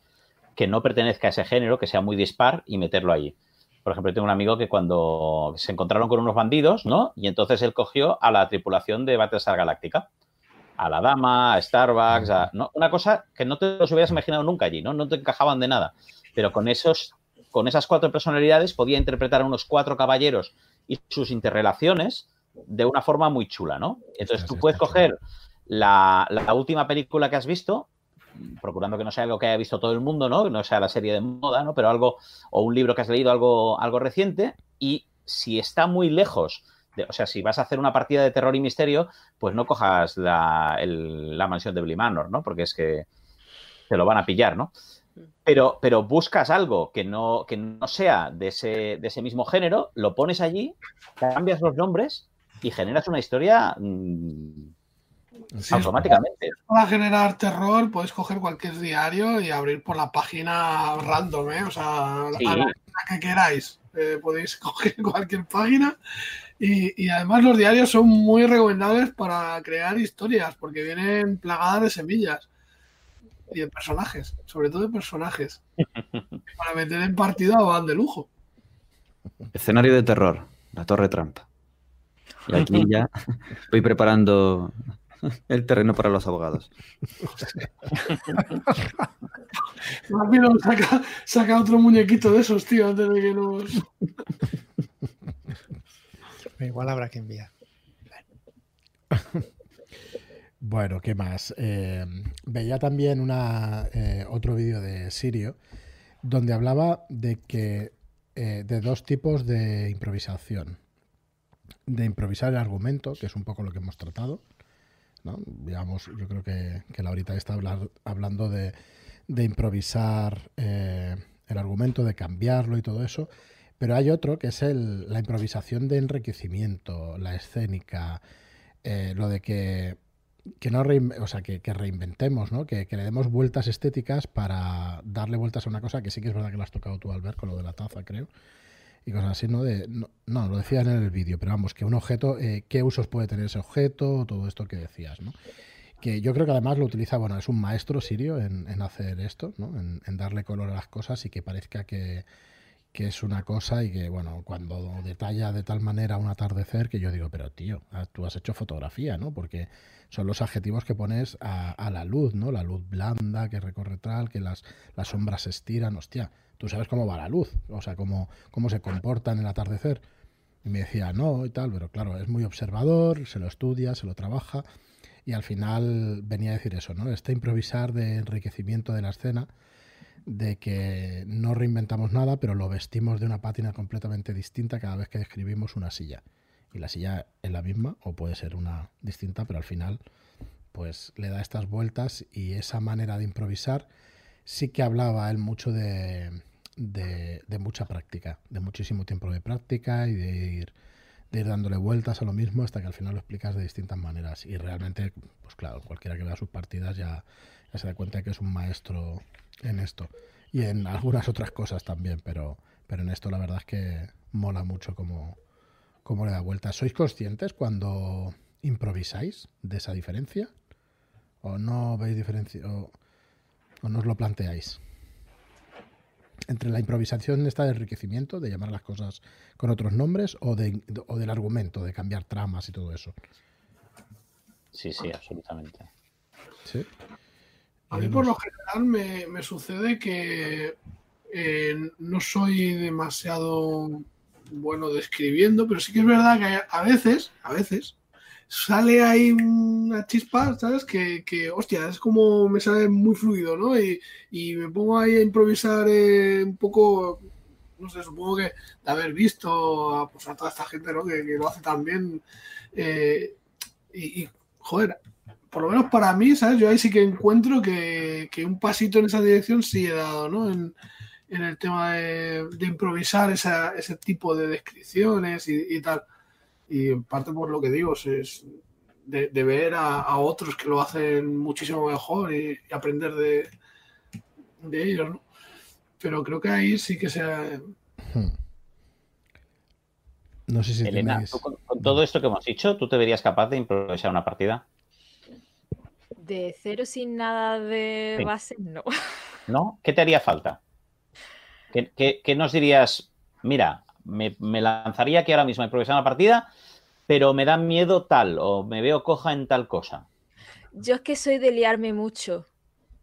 que no pertenezca a ese género, que sea muy dispar y meterlo allí. Por ejemplo, tengo un amigo que cuando se encontraron con unos bandidos, ¿no? Y entonces él cogió a la tripulación de Battlestar Galáctica. A la dama, a Starbucks, a. Una cosa que no te los hubieras imaginado nunca allí, ¿no? No te encajaban de nada. Pero con esos, con esas cuatro personalidades podía interpretar a unos cuatro caballeros y sus interrelaciones de una forma muy chula, ¿no? Entonces tú puedes coger la, la última película que has visto procurando que no sea algo que haya visto todo el mundo, ¿no? Que no sea la serie de moda, ¿no? Pero algo, o un libro que has leído, algo, algo reciente, y si está muy lejos, de, o sea, si vas a hacer una partida de terror y misterio, pues no cojas la, el, la mansión de Billy Manor, ¿no? Porque es que te lo van a pillar, ¿no? Pero, pero buscas algo que no, que no sea de ese, de ese mismo género, lo pones allí, cambias los nombres y generas una historia mm, Sí, automáticamente. Para generar terror puedes coger cualquier diario y abrir por la página random, ¿eh? O sea, Sí. a la, la que queráis. Eh, podéis coger cualquier página y, y además los diarios son muy recomendables para crear historias porque vienen plagadas de semillas y de personajes, sobre todo de personajes. para meter en partida van de lujo. Escenario de terror, la Torre Trampa. Y aquí ya voy preparando el terreno para los abogados. Más bien saca, saca otro muñequito de esos, tío, antes de que nos... Igual habrá que enviar. Bueno, ¿qué más? Eh, veía también una, eh, otro vídeo de Sirio donde hablaba de que eh, de dos tipos de improvisación. De improvisar el argumento, que es un poco lo que hemos tratado. ¿no? Digamos, yo creo que, que Laurita está hablando de, de improvisar el argumento, de cambiarlo y todo eso. Pero hay otro que es el- la improvisación de enriquecimiento, la escénica, lo de que, que no o sea, que, que reinventemos, ¿no? Que, que le demos vueltas estéticas para darle vueltas a una cosa que sí que es verdad que lo has tocado tú, Albert, con lo de la taza, creo. Y cosas así, ¿no? De, no, no, lo decían en el vídeo, pero vamos, que un objeto, eh, qué usos puede tener ese objeto, todo esto que decías, ¿no? Que yo creo que además lo utiliza, bueno, es un maestro sirio en, en hacer esto, ¿no? En, en darle color a las cosas y que parezca que, que es una cosa y que, bueno, cuando detalla de tal manera un atardecer que yo digo, pero tío, ah, tú has hecho fotografía, ¿no? Porque son los adjetivos que pones a, la luz, ¿no? La luz blanda que recorre tal, que las, las sombras se estiran, hostia, tú sabes cómo va la luz, o sea, cómo, cómo se comporta en el atardecer. Y me decía, no, y tal, pero claro, es muy observador, se lo estudia, se lo trabaja, y al final venía a decir eso, ¿no? Este improvisar de enriquecimiento de la escena, de que no reinventamos nada, pero lo vestimos de una pátina completamente distinta cada vez que describimos una silla. Y la silla es la misma, o puede ser una distinta, pero al final, pues le da estas vueltas y esa manera de improvisar sí que hablaba él mucho de, de, de mucha práctica, de muchísimo tiempo de práctica y de ir, de ir dándole vueltas a lo mismo hasta que al final lo explicas de distintas maneras. Y realmente, pues claro, cualquiera que vea sus partidas ya, ya se da cuenta que es un maestro en esto. Y en algunas otras cosas también, pero, pero en esto la verdad es que mola mucho cómo, cómo le da vueltas. ¿Sois conscientes cuando improvisáis de esa diferencia? ¿O no veis diferencia? ¿O, o no os lo planteáis? Entre la improvisación esta de enriquecimiento, de llamar las cosas con otros nombres, o, de, o del argumento, de cambiar tramas y todo eso. Sí, sí, absolutamente. ¿Sí? A mí por lo general me, me sucede que eh, no soy demasiado bueno describiendo, pero sí que es verdad que a veces, a veces, sale ahí una chispa, ¿sabes? Que, que hostia, es como me sale muy fluido, ¿no? Y, y me pongo ahí a improvisar eh, un poco, no sé, supongo que de haber visto a, pues, a toda esta gente, ¿no? Que, que lo hace tan bien. eh, y, y, joder, por lo menos para mí, ¿sabes? Yo ahí sí que encuentro que, que un pasito en esa dirección sí he dado, ¿no? En, en el tema de, de improvisar esa, ese tipo de descripciones y, y, tal. Y en parte por lo que digo, es de, de ver a, a, otros que lo hacen muchísimo mejor y, y aprender de, de, ellos, ¿no? Pero creo que ahí sí que sea... Hmm. No sé si Elena, tenéis... con, con, todo esto que hemos dicho, ¿tú te verías capaz de improvisar una partida? De cero sin nada de sí. base, no. ¿No? ¿Qué te haría falta? ¿Qué, qué, qué nos dirías? Mira, me, me, lanzaría aquí ahora mismo a improvisar una partida, pero me da miedo tal, o me veo coja en tal cosa. Yo es que soy de liarme mucho.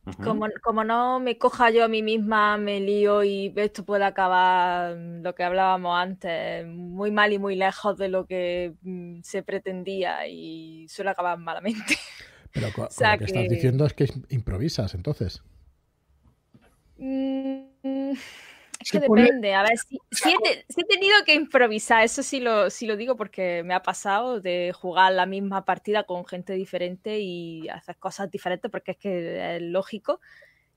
Uh -huh. como, como, no me coja yo a mí misma, me lío y esto puede acabar lo que hablábamos antes, muy mal y muy lejos de lo que mm, se pretendía y suele acabar malamente. Pero o sea, lo que, que, estás diciendo es que improvisas, entonces. Mm, es que depende. A ver, si, si, he, si, he, tenido que improvisar, eso sí lo, sí lo digo porque me ha pasado de jugar la misma partida con gente diferente y hacer cosas diferentes porque es que es lógico.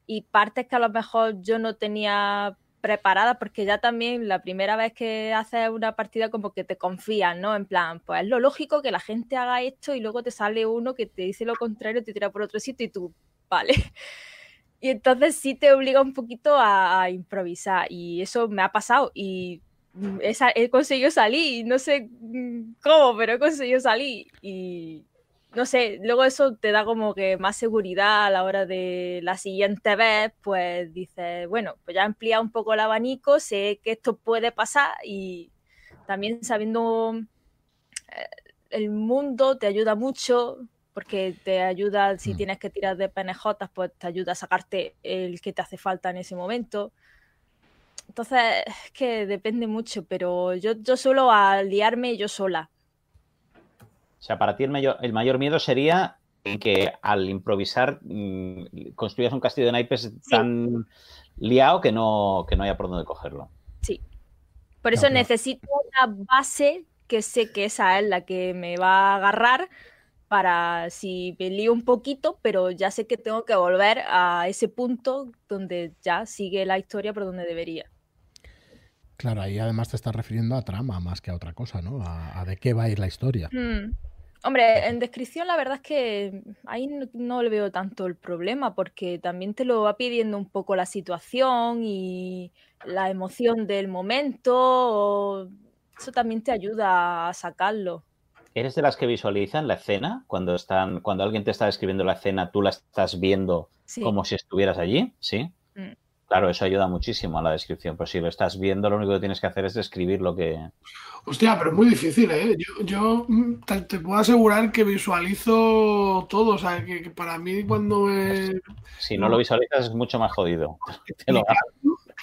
y partes que a lo mejor yo no tenía preparada, porque ya también la primera vez que haces una partida como que te confías, ¿no? En plan, pues es lo lógico que la gente haga esto y luego te sale uno que te dice lo contrario, te tira por otro sitio y tú, vale. Y entonces sí te obliga un poquito a, improvisar y eso me ha pasado y he, conseguido salir, no sé cómo, pero he conseguido salir y no sé, luego eso te da como que más seguridad a la hora de la siguiente vez, pues dices, bueno, pues ya he ampliado un poco el abanico, sé que esto puede pasar y también sabiendo eh, el mundo te ayuda mucho porque te ayuda, si mm. tienes que tirar de penejotas, pues te ayuda a sacarte el que te hace falta en ese momento. Entonces, es que depende mucho, pero yo, yo suelo aliarme yo sola. O sea, para ti el mayor, el mayor miedo sería que al improvisar mm, construyas un castillo de naipes tan liado que no, que no haya por dónde cogerlo. Sí. Por eso necesito una base que sé que esa es la que me va a agarrar para si me lío un poquito, pero ya sé que tengo que volver a ese punto donde ya sigue la historia por donde debería. Claro, ahí además te estás refiriendo a trama más que a otra cosa, ¿no? A, de qué va a ir la historia. Hmm. Hombre, en descripción la verdad es que ahí no, le veo tanto el problema porque también te lo va pidiendo un poco la situación y la emoción del momento. Eso también te ayuda a sacarlo. ¿Eres de las que visualizan la escena? Cuando están, cuando alguien te está describiendo la escena, tú la estás viendo como si estuvieras allí, ¿sí? Claro, eso ayuda muchísimo a la descripción. Pero si lo estás viendo, lo único que tienes que hacer es describir lo que. Hostia, pero es muy difícil, ¿eh? Yo, mm, te, puedo asegurar que visualizo todo. O sea, que, para mí cuando Si no lo visualizas es mucho más jodido. Te lo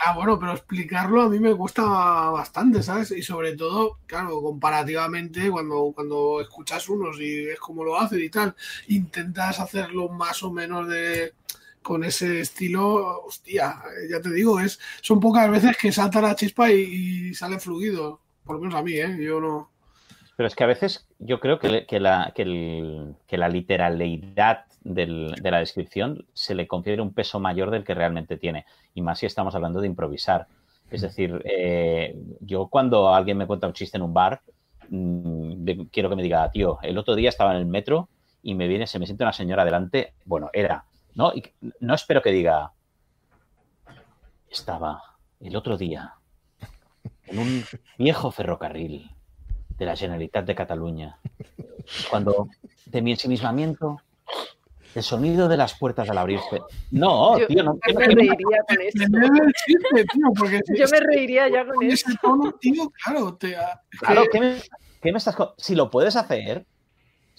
Ah, bueno, pero explicarlo a mí me cuesta bastante, ¿sabes? Y sobre todo, claro, comparativamente, cuando, cuando escuchas unos y ves cómo lo hacen y tal, intentas hacerlo más o menos de con ese estilo, hostia, ya te digo, es son pocas veces que salta la chispa y, sale fluido, por lo menos a mí, ¿eh? Yo no... Pero es que a veces yo creo que, que, la, que, el, que la literalidad del, de la descripción se le confiere un peso mayor del que realmente tiene. Y más si estamos hablando de improvisar. Es decir, eh, yo cuando alguien me cuenta un chiste en un bar, mm, quiero que me diga, tío, el otro día estaba en el metro y me viene, se me siente una señora delante. Bueno, era, ¿no? Y no espero que diga, estaba el otro día en un viejo ferrocarril de la Generalitat de Cataluña, cuando de mi ensimismamiento el sonido de las puertas al abrirse. No, tío, no. Yo me reiría con eso. yo me reiría ya con eso. tío, claro. Te, claro, ¿qué me, ¿qué me, estás.? Si lo puedes hacer,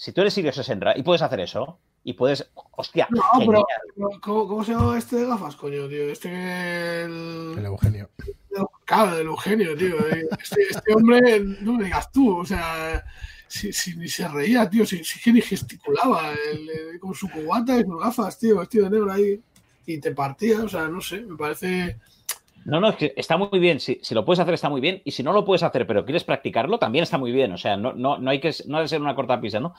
si tú eres Sirio Sendra y puedes hacer eso, y puedes. Hostia. No, pero, ¿cómo, ¿cómo, se llama este de gafas, coño, tío? Este. El, el Eugenio. Claro, del Eugenio, tío. Este, este hombre, no me digas tú, o sea si, ni se reía, tío, si, si que ni gesticulaba con su cubata y sus gafas, tío, vestido de negro ahí, y te partía, o sea, no sé, me parece... No, no, es que está muy bien. Si, si, lo puedes hacer, está muy bien. Y si no lo puedes hacer, pero quieres practicarlo, también está muy bien. O sea, no, no, no hay que no debe ser una corta pista, ¿no?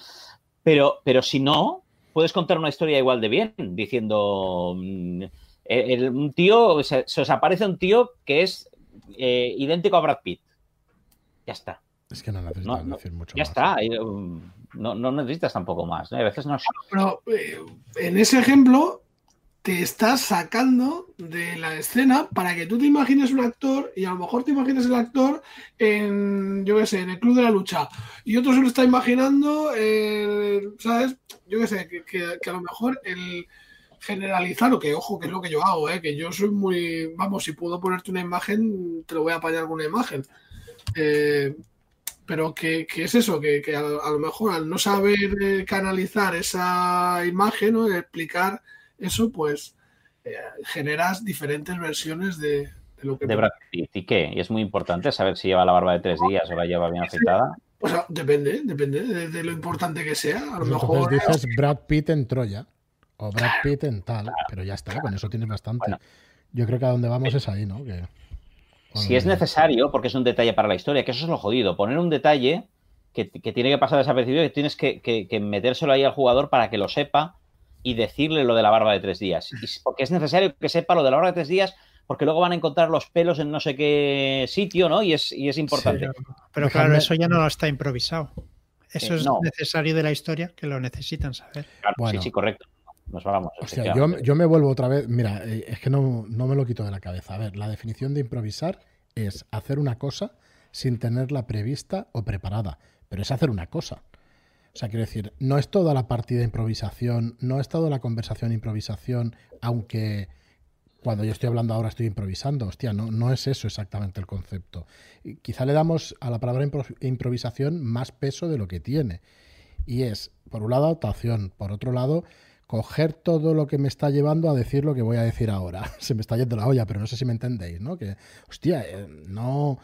Pero, pero si no, puedes contar una historia igual de bien, diciendo. Mm, un tío, se, os aparece un tío que es eh, idéntico a Brad Pitt. Ya está. Es que no necesitas decir mucho ya está, um, no, necesitas tampoco más. A veces no. Pero eh, en ese ejemplo te estás sacando de la escena para que tú te imagines un actor y a lo mejor te imagines el actor en, yo qué sé, en el club de la lucha y otro se lo está imaginando, ¿sabes? Yo qué sé, que, a lo mejor el generalizar, o que ojo, que es lo que yo hago, ¿eh? que yo soy muy, vamos, si puedo ponerte una imagen, te lo voy a apañar con una imagen. Eh, pero que, es eso, que, a, lo mejor al no saber eh, canalizar esa imagen o explicar eso, pues eh, generas diferentes versiones de, lo que... De Brad Pitt, ¿y qué? Y es muy importante saber si lleva la barba de tres días o la lleva bien afeitada. Pues depende, depende de, lo importante que sea. A lo mejor... dices Brad Pitt en Troya o Brad Pitt en tal, pero ya está, con eso tienes bastante. Yo creo que a donde vamos es ahí, ¿no? Que... Si es necesario, porque es un detalle para la historia, que eso es lo jodido, poner un detalle que, tiene que pasar desapercibido, que tienes que, metérselo ahí al jugador para que lo sepa y decirle lo de la barba de tres días. Y porque es necesario que sepa lo de la barba de tres días porque luego van a encontrar los pelos en no sé qué sitio, ¿no? Y es, y es importante. pero claro, eso ya no está improvisado. Eso es necesario de la historia que lo necesitan saber. sí, sí, correcto. Nos vamos. yo, yo, me vuelvo otra vez. Mira, eh, es que no, no me lo quito de la cabeza. A ver, la definición de improvisar es hacer una cosa sin tenerla prevista o preparada. Pero es hacer una cosa. O sea, quiero decir, no es toda la partida improvisación, no es toda la conversación improvisación, aunque cuando yo estoy hablando ahora estoy improvisando. Hostia, no, no es eso exactamente el concepto. quizá le damos a la palabra improvisación más peso de lo que tiene. Y es, por un lado, adaptación, por otro lado, coger todo lo que me está llevando a decir lo que voy a decir ahora. Se me está yendo la olla, pero no sé si me entendéis, ¿no? Que, hostia, eh, no,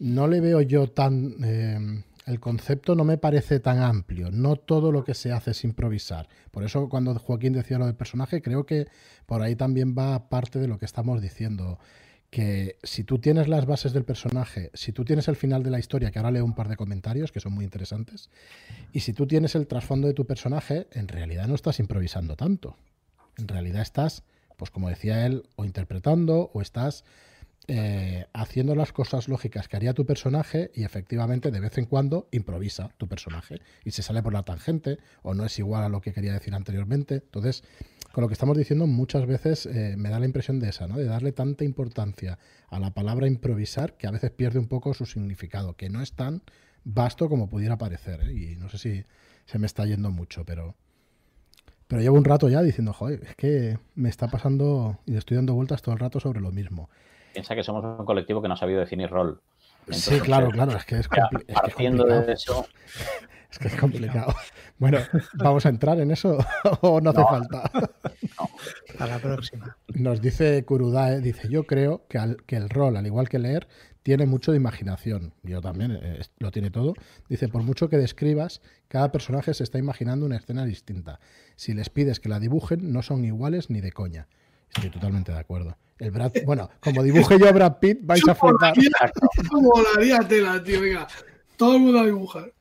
no le veo yo tan... Eh, el concepto no me parece tan amplio. No todo lo que se hace es improvisar. Por eso cuando Joaquín decía lo del personaje, creo que por ahí también va parte de lo que estamos diciendo. Que si tú tienes las bases del personaje, si tú tienes el final de la historia, que ahora leo un par de comentarios que son muy interesantes, y si tú tienes el trasfondo de tu personaje, en realidad no estás improvisando tanto. En realidad estás, pues como decía él, o interpretando, o estás eh, haciendo las cosas lógicas que haría tu personaje y efectivamente de vez en cuando improvisa tu personaje y se sale por la tangente o no es igual a lo que quería decir anteriormente. Entonces, con lo que estamos diciendo muchas veces eh, me da la impresión de esa, ¿no? de darle tanta importancia a la palabra improvisar que a veces pierde un poco su significado, que no es tan vasto como pudiera parecer. ¿eh? Y no sé si se me está yendo mucho, pero... Pero llevo un rato ya diciendo, joder, es que me está pasando y estoy dando vueltas todo el rato sobre lo mismo piensa que somos un colectivo que no ha sabido definir rol. sí, claro, claro, es que es, complicado. de eso. Es que es complicado. Bueno, ¿vamos a entrar en eso o no hace falta? A la próxima. Nos dice Kurudae, dice, yo creo que, que el rol, al igual que leer, tiene mucho de imaginación. Yo también, eh, lo tiene todo. Dice, por mucho que describas, cada personaje se está imaginando una escena distinta. Si les pides que la dibujen, no son iguales ni de coña. Estoy totalmente de acuerdo. El Brad, bueno, como dibuje yo a Brad Pitt, vais a flipar. Como la tela, tío, venga. Todo el mundo a dibujar.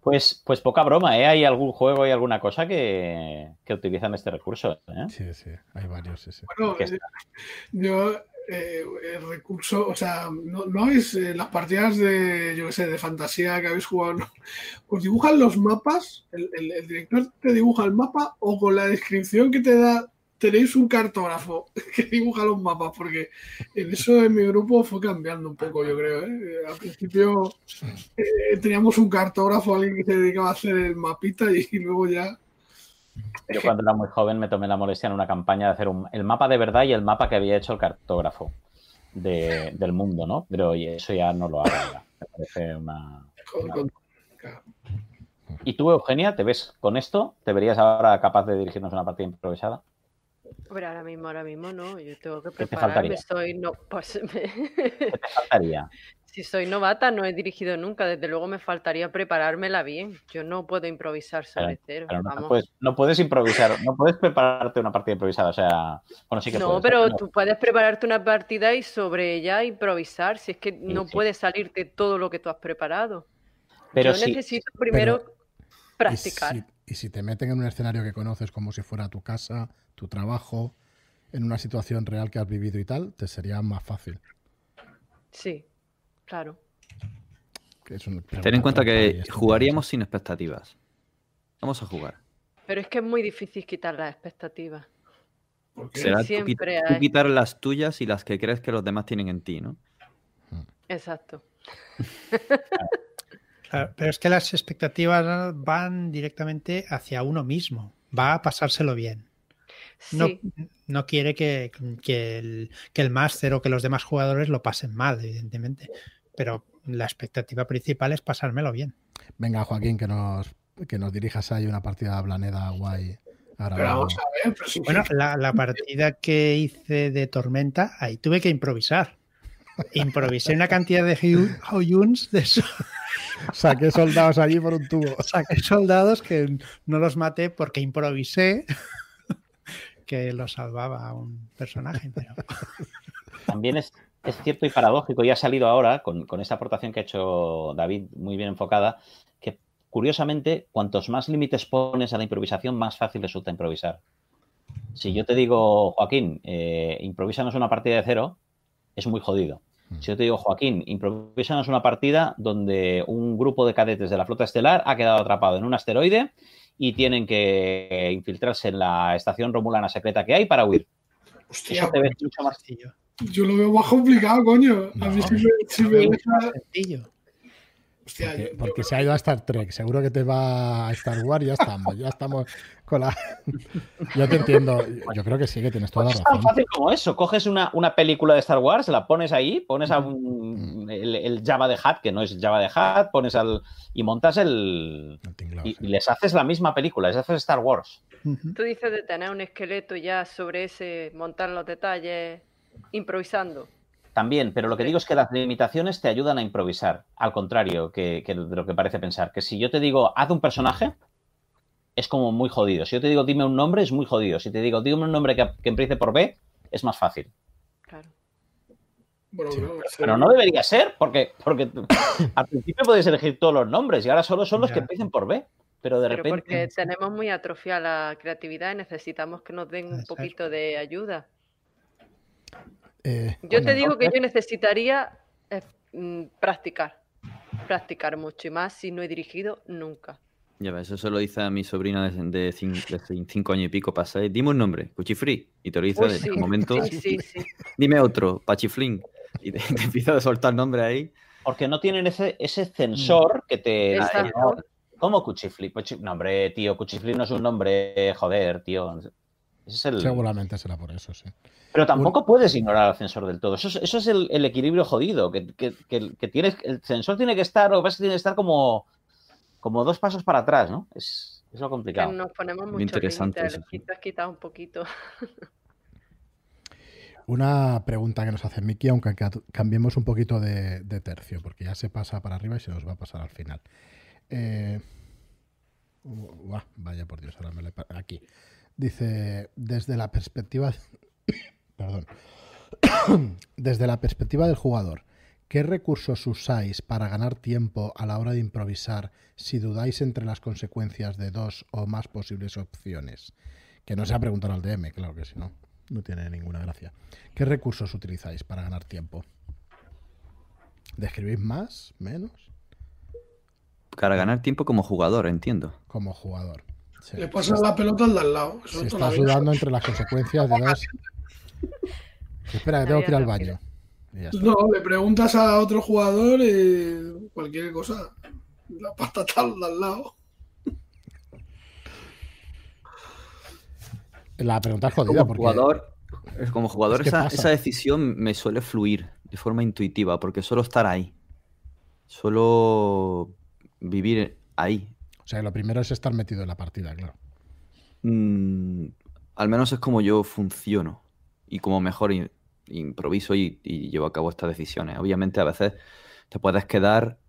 Pues, pues poca broma, ¿eh? Hay algún juego y alguna cosa que, que utilizan este recurso. ¿eh? Sí, sí, hay varios. Sí, Bueno, eh, yo eh, el recurso, o sea, no, no es eh, las partidas de, yo qué sé, de fantasía que habéis jugado, ¿no? os dibujan los mapas, el, director te dibuja el mapa o con la descripción que te da tenéis un cartógrafo que dibuja los mapas, porque en eso en mi grupo fue cambiando un poco, yo creo. ¿eh? Al principio teníamos un cartógrafo, alguien que se dedicaba a hacer el mapita y luego ya yo cuando era muy joven me tomé la molestia en una campaña de hacer el mapa de verdad y el mapa que había hecho el cartógrafo del mundo, ¿no? Pero oye, eso ya no lo hago Me parece una, ¿Y tú, Eugenia, te ves con esto? ¿Te verías ahora capaz de dirigirnos una partida improvisada? Hombre, ahora mismo, ahora mismo no. Yo tengo que prepararme. Estoy, no, pues, ¿Qué te faltaría? Si soy novata, no he dirigido nunca. Desde luego me faltaría preparármela bien. Yo no puedo improvisar sobre cero. no, puedes, improvisar, no puedes prepararte una partida improvisada. O sea, bueno, sí que No, pero tú puedes prepararte una partida y sobre ella improvisar. Si es que no puede salirte todo lo que tú has preparado. Pero Yo necesito primero practicar. Y si te meten en un escenario que conoces como si fuera tu casa, tu trabajo, en una situación real que has vivido y tal, te sería más fácil. Sí, Claro. Ten en cuenta que jugaríamos sin expectativas. Vamos a jugar. Pero es que es muy difícil quitar las expectativas. Será Siempre tú, quitar las tuyas y las que crees que los demás tienen en ti, ¿no? Exacto. pero es que las expectativas van directamente hacia uno mismo. Va a pasárselo bien. No, no quiere que, el, que el máster o que los demás jugadores lo pasen mal, evidentemente pero la expectativa principal es pasármelo bien. Venga, Joaquín, que nos, que nos dirijas ahí una partida de Blaneda guay. bueno, la, partida que hice de Tormenta, ahí tuve que improvisar. Improvisé una cantidad de Hoyuns de eso. Saqué soldados allí por un tubo. Saqué soldados que no los maté porque improvisé que lo salvaba a un personaje. Pero... También es, es cierto y paradójico, y ha salido ahora con, esa aportación que ha hecho David muy bien enfocada, que curiosamente, cuantos más límites pones a la improvisación, más fácil resulta improvisar. Si yo te digo, Joaquín, eh, improvísanos una partida de cero, es muy jodido. Si yo te digo, Joaquín, improvísanos una partida donde un grupo de cadetes de la flota estelar ha quedado atrapado en un asteroide y tienen que infiltrarse en la estación romulana secreta que hay para huir. Hostia, Eso te ves mucho más Sencillo. yo lo veo más complicado, coño. A mí No. sí me, sí me Mucho deja- más sencillo. Hostia, Porque, se ha ido a Star Trek, seguro que te va a Star Wars, ya estamos, ya estamos con la... Yo te entiendo, yo creo que sí, que tienes toda la Pues es tan razón. fácil como eso. Coges una, una película de Star Wars, la pones ahí, pones a un- el, el Java de Hat, que no es Java de Hat, pones al. y montas el. Y, sí. y les haces la misma película, les haces Star Wars. Tú dices de tener un esqueleto ya sobre ese montar los detalles improvisando. También, pero lo que digo es que las limitaciones te ayudan a improvisar. Al contrario que, que de lo que parece pensar. Que si yo te digo, haz un personaje, es como muy jodido. Si yo te digo, dime un nombre, es muy jodido. Si te digo, dime un nombre que, que empiece por B, es más fácil. Claro. bueno, Sí. no, sí. Pero no debería ser, porque, porque al principio puedes elegir todos los nombres y ahora solo son los Ya. que empiecen por B. Pero de Pero repente. porque tenemos muy atrofiada la creatividad y necesitamos que nos den un Exacto. poquito de ayuda. Eh, Yo Bueno, te digo que yo necesitaría eh, mm, practicar. Practicar mucho y más si no he dirigido nunca. Ya ves, eso lo dice a mi sobrina de, de, cin- de cin- cinco años y pico, pasa, dime un nombre, Cuchifree, y te lo dice en sí, momento, sí, sí, sí. dime otro, Pachiflín, y te, te empieza a soltar nombre ahí. Porque no tienen ese, ese censor que te. Exacto. ¿Cómo Cuchiflip? Pues, No, hombre, tío, Cuchiflip no es un nombre, joder, tío. Ese es el... Seguramente será por eso, sí. Pero tampoco puedes ignorar al censor del todo. Eso es, eso es el, el equilibrio jodido. Que, que- que- que tienes, el sensor tiene que estar, lo que pasa es que tiene que estar como, como dos pasos para atrás, ¿no? Es, es lo Que complicado. nos ponemos Muy interesante eso, quitas, quitas un poquito. Una pregunta que nos hace Miki, aunque ca- cambiemos un poquito de, de tercio, porque ya se pasa para arriba y se nos va a pasar al final. Eh, uah, vaya por Dios, ahora me lo he Aquí. Dice, desde la perspectiva... Perdón. desde la perspectiva del jugador, ¿qué recursos usáis para ganar tiempo a la hora de improvisar si dudáis entre las consecuencias de dos o más posibles opciones? Que no se ha preguntado al DM, claro que si no, no tiene ninguna gracia. ¿Qué recursos utilizáis para ganar tiempo? ¿Describís más? ¿Menos? Para ganar tiempo como jugador, entiendo. Como jugador. Sí. Le pasas la pelota al de al lado. Eso la estás vida. sudando entre las consecuencias de dos... Espera, que tengo que ir al baño. Está. No, le preguntas a otro jugador eh, cualquier cosa. La patata al de al lado. La pregunta es jodida Como porque... jugador, como jugador Es que esa, pasa. esa decisión me suele fluir de forma intuitiva, porque suelo estar ahí. Suelo vivir ahí. Sea, lo primero es estar metido en la partida, claro. Mm, al menos es como yo funciono y como mejor improviso y, llevo a cabo estas decisiones. Obviamente a veces te puedes quedar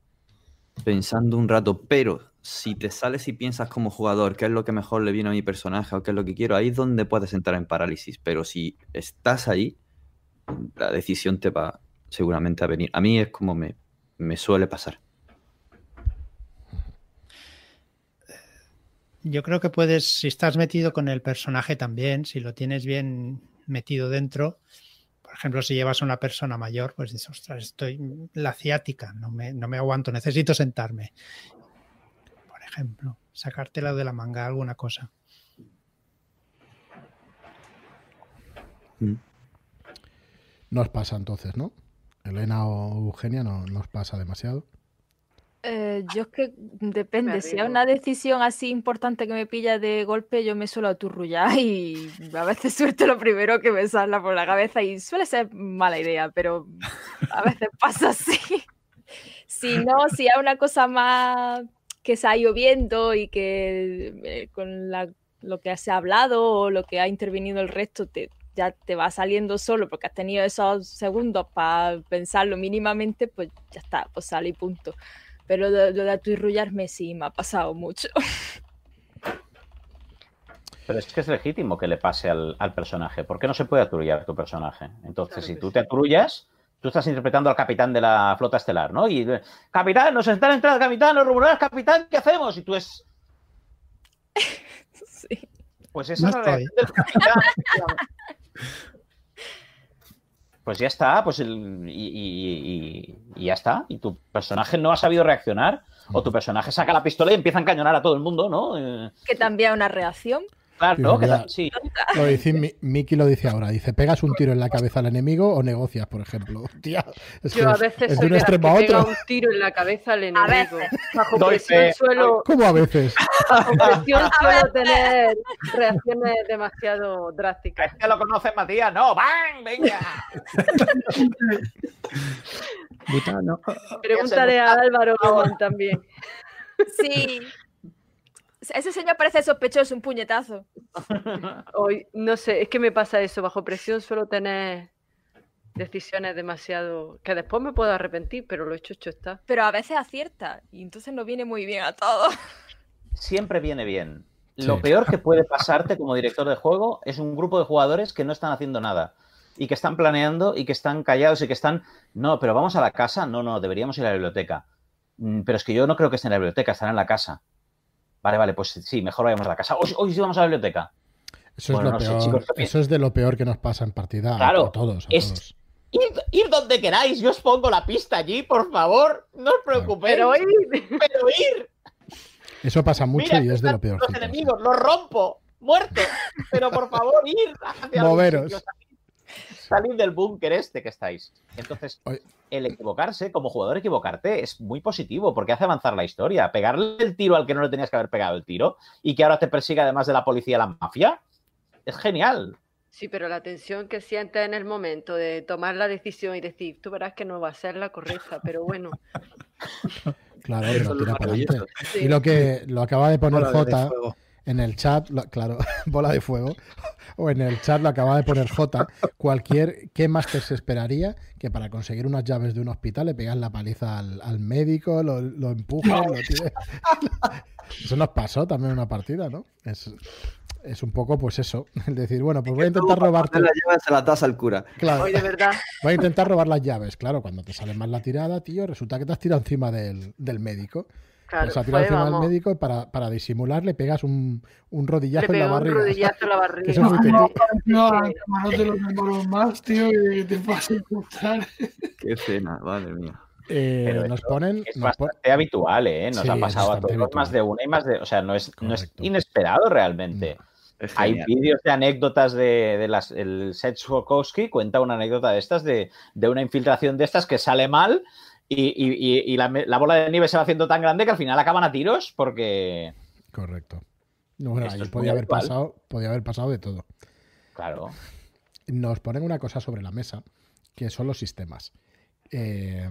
pensando un rato, pero si te sales y piensas como jugador qué es lo que mejor le viene a mi personaje o qué es lo que quiero, ahí es donde puedes entrar en parálisis. Pero si estás ahí, la decisión te va seguramente a venir. A mí es como me suele pasar. Yo creo que puedes, si estás metido con el personaje también, si lo tienes bien metido dentro, por ejemplo, si llevas a una persona mayor, pues dices, ostras, estoy la ciática, no me, no me aguanto, necesito sentarme. Por ejemplo, sacártela de la manga, alguna cosa. No os pasa entonces, ¿no? Elena o Eugenia no no os pasa demasiado. Eh, yo es que depende, si es arriesgo. una decisión así importante que me pilla de golpe, yo me suelo aturrullar y a veces suelto lo primero que me salga por la cabeza y suele ser mala idea, pero a veces pasa así. Si no, si hay una cosa más que se ha ido viendo y que eh, con la- lo que se ha hablado o lo que ha intervenido el resto te, ya te va saliendo solo porque has tenido esos segundos para pensarlo mínimamente, pues ya está, pues sale y punto. Pero lo, lo de aturrullarme sí me ha pasado mucho. Pero es que es legítimo que le pase al, al personaje. ¿Por qué no se puede aturullar a tu personaje? Entonces, Claro si tú sí. te aturullas, Tú estás interpretando al capitán de la flota estelar, ¿no? Y, capitán, nos están entrando, capitán, nos rumoreas, capitán, ¿qué hacemos? Y tú es... Sí. Pues esa No es la estoy. reacción del capitán. Pues ya está, pues el- y, y- y- y ya está. Y tu personaje no ha sabido reaccionar, o tu personaje saca la pistola y empieza a encañonar a todo el mundo, ¿no? Eh, Que también una reacción. Claro, Sí, que mira. tal- sí. Lo dice, Mi- Miki lo dice ahora. Dice, ¿pegas un tiro en la cabeza al enemigo o negocias, por ejemplo? Es que Yo a es- veces es de soy un extremo a otro. un tiro en la cabeza al A enemigo. veces. Bajo Doy presión fe. suelo, ¿Cómo a veces? bajo presión suelo tener reacciones demasiado drásticas. Es que lo conoces, Matías. No, ¡bang! ¡Venga! Pregúntale a Álvaro también. Sí. Ese señor parece sospechoso, un puñetazo. Hoy, no sé, es que me pasa eso. Bajo presión suelo tener decisiones demasiado. que después me puedo arrepentir, pero lo hecho, hecho está. Pero a veces acierta. Y entonces no viene muy bien a todos. Siempre viene bien. Sí. Lo peor que puede pasarte como director de juego es un grupo de jugadores que no están haciendo nada y que están planeando y que están callados y que están, no, pero vamos a la casa, no, no, deberíamos ir a la biblioteca. "Mm, Pero es que yo no creo que estén en la biblioteca, están en la casa. Vale, vale, pues sí, mejor vayamos a la casa. Hoy, hoy sí vamos a la biblioteca. Eso, Bueno, es lo no sé, peor. chicos, ¿qué Eso es de lo peor que nos pasa en partida. a- Claro, a todos. a es- todos. Ir, ir donde queráis, yo os pongo la pista allí, por favor, no os preocupéis. Pero hoy. pero ir. Eso pasa mucho Mira, y es de lo peor. Los enemigos, los rompo, muerto. Pero por favor, ir. hacia Moveros. sitio, Salid del búnker este que estáis. Entonces, el equivocarse, como jugador equivocarte, es muy positivo porque hace avanzar la historia. Pegarle el tiro al que no le tenías que haber pegado el tiro y que ahora te persiga además de la policía la mafia, es genial. Sí, pero la tensión que sientes en el momento de tomar la decisión y decir, tú verás que no va a ser la correcta, pero bueno. Claro, pero tira para adelante. sí. Y lo que lo acaba de poner Bola de J fuego. En el chat, lo- claro, bola de fuego, o en el chat lo acaba de poner J, cualquier, ¿qué más te se esperaría que para conseguir unas llaves de un hospital le pegas la paliza al, al médico, lo, lo empujas, lo tires? Eso nos pasó también en una partida, ¿no? Es, es un poco pues eso, el decir, bueno, pues voy a intentar robarte, la llave se la das al cura. claro, Hoy de verdad. voy a intentar robar las llaves, claro, cuando te sale mal la tirada, tío, resulta que te has tirado encima del, del médico. Claro, Pues del médico para, para disimular, le pegas un, un le rodillazo en la un barriga. rodillazo en la Que eso barriga. fuiste No, los hermanos más, tío, te vas a encontrar. Qué cena, madre mía. Eh, Pero nos ponen. Es nos pon- bastante habitual, ¿eh? Nos Sí, ha pasado a todos habitual. más de una y más de. O sea, no es, no es Correcto. inesperado realmente. Es Hay vídeos de anécdotas de, de las. El Seth Swokowski cuenta una anécdota de estas, de, de una infiltración de estas que sale mal y, y- y- y la, la bola de nieve se va haciendo tan grande que al final acaban a tiros porque. Correcto. No, bueno, ahí podía haber, pasado, podía haber pasado de todo. Claro. Nos ponen una cosa sobre la mesa, que son los sistemas. Eh,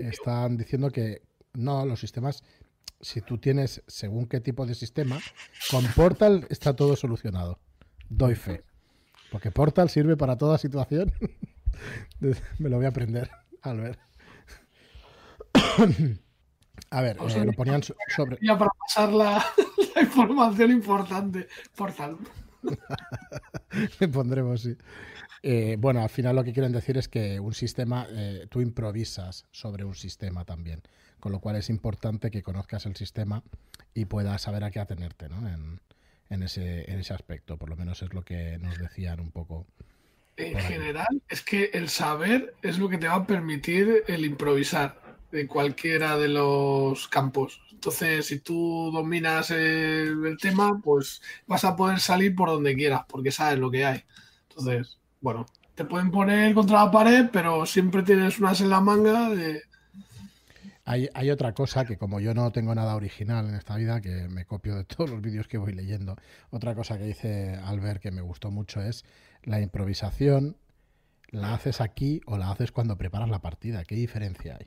están diciendo que no, los sistemas, si tú tienes según qué tipo de sistema, con Portal está todo solucionado. Doy fe. Porque Portal sirve para toda situación. Me lo voy a aprender, Albert. A ver, Os eh, he lo ponían so- sobre... Ya para pasar la, la información importante. Por tanto, Le pondremos, sí. Eh, bueno, al final lo que quieren decir es que un sistema, eh, tú improvisas sobre un sistema también, con lo cual es importante que conozcas el sistema y puedas saber a qué atenerte ¿no? en, en ese, en ese aspecto. Por lo menos es lo que nos decían un poco. en general, es que el saber es lo que te va a permitir el improvisar en cualquiera de los campos. Entonces, si tú dominas el, el tema, pues vas a poder salir por donde quieras, porque sabes lo que hay. Entonces, bueno, te pueden poner contra la pared, pero siempre tienes unas en la manga de... Hay, hay otra cosa que como yo no tengo nada original en esta vida, que me copio de todos los vídeos que voy leyendo, otra cosa que dice Albert que me gustó mucho es la improvisación, la haces aquí o la haces cuando preparas la partida. ¿Qué diferencia hay?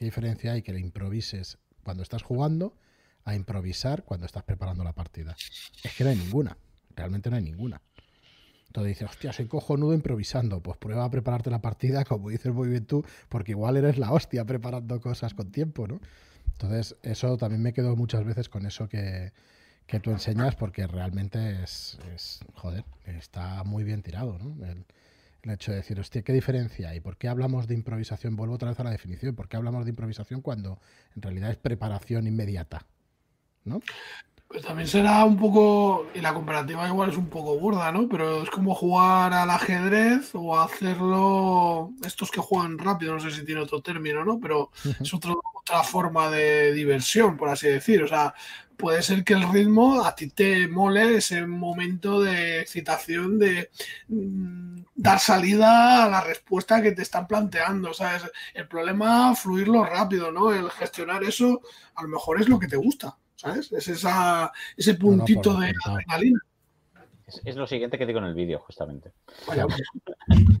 ¿Qué diferencia hay que le improvises cuando estás jugando a improvisar cuando estás preparando la partida? Es que no hay ninguna, realmente no hay ninguna. Entonces dices, hostia, soy cojonudo improvisando. Pues prueba a prepararte la partida, como dices muy bien tú, porque igual eres la hostia preparando cosas con tiempo, ¿no? Entonces, eso también me quedo muchas veces con eso que, que tú enseñas, porque realmente es, es, joder, está muy bien tirado, ¿no? El, El hecho de decir, hostia, ¿qué diferencia hay? ¿Por qué hablamos de improvisación? Vuelvo otra vez a la definición. ¿Por qué hablamos de improvisación cuando en realidad es preparación inmediata? ¿No? Pues también será un poco, y la comparativa igual es un poco burda, ¿no? Pero es como jugar al ajedrez o hacerlo, estos que juegan rápido, no sé si tiene otro término, ¿no? Pero es otro- otra forma de diversión, por así decir. O sea, puede ser que el ritmo a ti te mole ese momento de excitación de mm, dar salida a la respuesta que te están planteando, ¿sabes? El problema, fluirlo rápido, ¿no? El gestionar eso, a lo mejor es lo que te gusta, ¿sabes? Es esa, ese puntito de adrenalina. Es, es lo siguiente que digo en el vídeo, justamente. Vaya,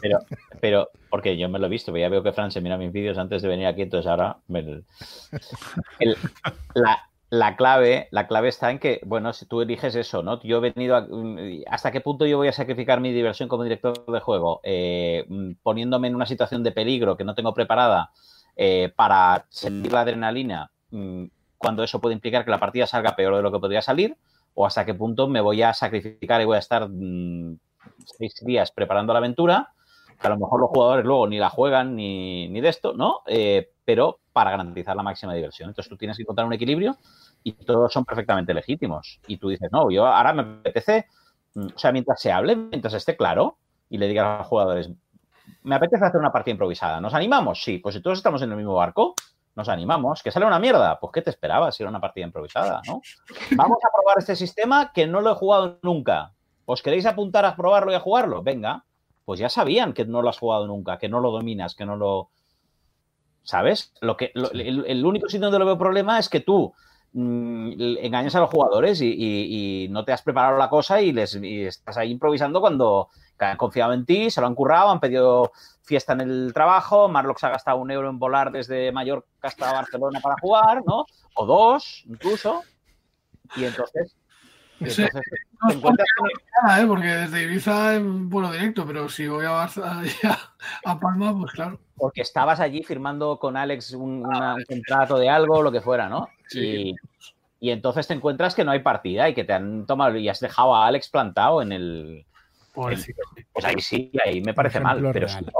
Pero, pero, porque yo me lo he visto, ya veo que Fran se mira mis vídeos antes de venir aquí, entonces ahora me- el- la, la clave, la clave está en que, bueno, si tú eliges eso, ¿no? Yo he venido a, ¿Hasta qué punto yo voy a sacrificar mi diversión como director de juego? Eh, poniéndome en una situación de peligro que no tengo preparada eh, para sentir la adrenalina, mm, cuando eso puede implicar que la partida salga peor de lo que podría salir, o hasta qué punto me voy a sacrificar y voy a estar mm, seis días preparando la aventura, que a lo mejor los jugadores luego ni la juegan ni, ni de esto, ¿no? Eh, pero para garantizar la máxima diversión. Entonces tú tienes que encontrar un equilibrio y todos son perfectamente legítimos. Y tú dices, no, yo ahora me apetece, mm, o sea, mientras se hable, mientras esté claro y le digas a los jugadores, me apetece hacer una partida improvisada. ¿Nos animamos? Sí, pues si todos estamos en el mismo barco, nos animamos. ¿Que sale una mierda? Pues ¿qué te esperabas si era una partida improvisada, no? Vamos a probar este sistema que no lo he jugado nunca. ¿Os queréis apuntar a probarlo y a jugarlo? Venga. Pues ya sabían que no lo has jugado nunca, que no lo dominas, que no lo... ¿Sabes? Lo que, lo- el, el único sitio donde lo veo problema es que tú mm, engañas a los jugadores y, y- y no te has preparado la cosa y, les, y estás ahí improvisando cuando que han confiado en ti, se lo han currado, han pedido fiesta en el trabajo, Marlock se ha gastado un euro en volar desde Mallorca hasta Barcelona para jugar, ¿no? O dos, incluso. Y entonces... y Sí. entonces No es ¿eh? Porque desde Ibiza es vuelo directo, pero si voy a, Barça- a, Palma, pues claro. porque estabas allí firmando con Alex un, una- un contrato de algo, lo que fuera, ¿no? Y, y entonces te encuentras que no hay partida y que te han tomado y has dejado a Alex plantado en el. Pues ahí sí, ahí me parece mal, pero si no,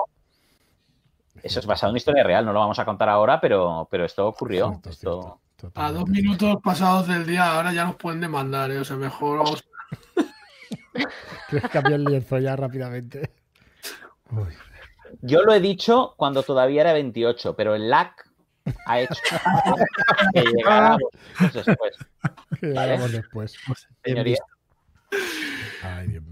Eso es basado en una historia real, no lo vamos a contar ahora, pero, pero esto ocurrió. Cierto, Esto- cierto, A dos minutos pasados del día, ahora ya nos pueden demandar, ¿eh? O sea, mejor vamos. ¿Quieres cambiar el lienzo ya rápidamente? Uy, Yo lo he dicho cuando todavía era 28, pero el lag ha hecho que llegara pues, después. que llegamos después. Señoría. Ay, Dios mío.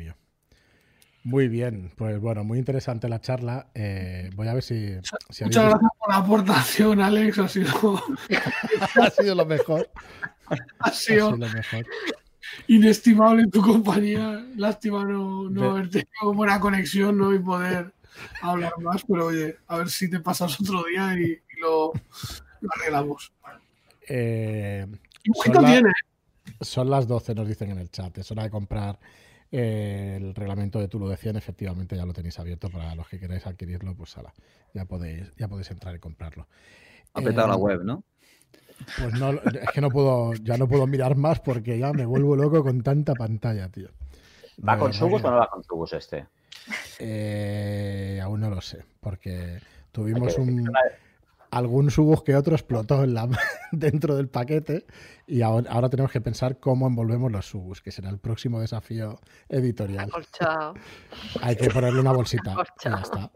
Muy bien, pues bueno, muy interesante la charla. Eh, voy a ver si, si Muchas gracias por la aportación, Alex. Ha sido, ha sido lo mejor. ha Ha sido lo mejor. inestimable tu compañía. Lástima no, no haber tenido buena conexión ¿no? y poder hablar más, pero oye, a ver si te pasas otro día y, y lo, lo arreglamos. Eh, ¿Qué Son la- tiene? son las 12, nos dicen en el chat. Es hora de comprar eh, el reglamento de Tulu de 100. Efectivamente, ya lo tenéis abierto para los que queráis adquirirlo. Pues ala, ya podéis, ya podéis entrar y comprarlo. Ha petado Eh, la web, ¿no? Pues no, es que no puedo, ya no puedo mirar más porque ya me vuelvo loco con tanta pantalla, tío. ¿Va con verdad Subus o no va con Subus este? Eh, aún no lo sé, porque tuvimos un, una- algún subus que otro explotó en la, dentro del paquete y ahora, ahora tenemos que pensar cómo envolvemos los subus, que será el próximo desafío editorial. Acolchado. Hay que ponerle una bolsita y ya está.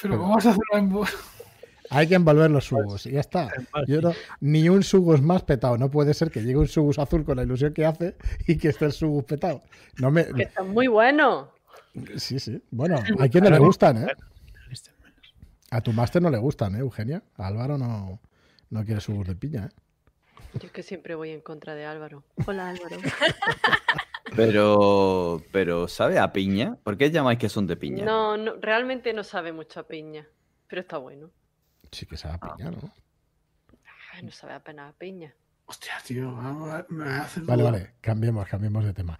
Pero ¿cómo vas a hacerlo? Hay que envolver los subus y ya está. Yo no- ni un subus más petado. No puede ser que llegue un subus azul con la ilusión que hace y que esté el subus petado. No me, Que está muy bueno. sí, sí. Bueno, hay quien no le gustan, ¿eh? A tu máster no le gustan, ¿eh, Eugenia? A Álvaro no, no quiere subus de piña, ¿eh? Yo es que siempre voy en contra de Álvaro. Hola Álvaro. Pero, pero ¿sabe a piña? ¿Por qué llamáis que son de piña? No, no, realmente no sabe mucho a piña, pero está bueno. Sí que sabe a piña, ¿no? Ay, no sabe apenas a piña. Hostia, tío, me me hace Vale, vale, cambiemos, cambiemos de tema.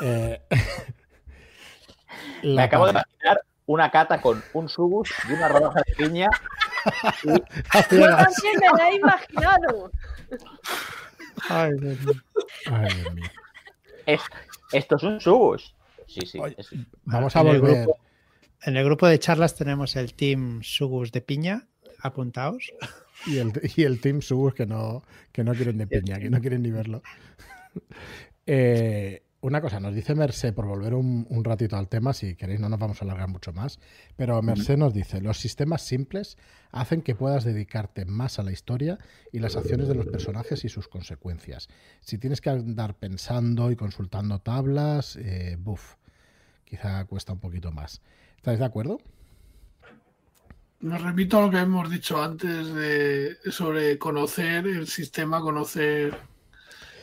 Eh, Me acabo de imaginar una cata con un Subus y una rodaja de piña. Yo también me la he imaginado. Ay, Dios mío. Ay, Dios mío. Es- esto es un Subus. Sí, sí. Oye, es- Vamos a En el volver. grupo- En el grupo de charlas tenemos el team Sugus de piña, apuntaos. Y el, y el team Sugus que no, que no quieren de piña, que no quieren ni verlo. Eh, una cosa, nos dice Merced, por volver un, un, ratito al tema, si queréis no nos vamos a alargar mucho más, pero Merced nos dice, los sistemas simples hacen que puedas dedicarte más a la historia y las acciones de los personajes y sus consecuencias. Si tienes que andar pensando y consultando tablas, eh, buf, quizá cuesta un poquito más. ¿Estáis de acuerdo? Me repito a lo que hemos dicho antes de, sobre conocer el sistema, conocer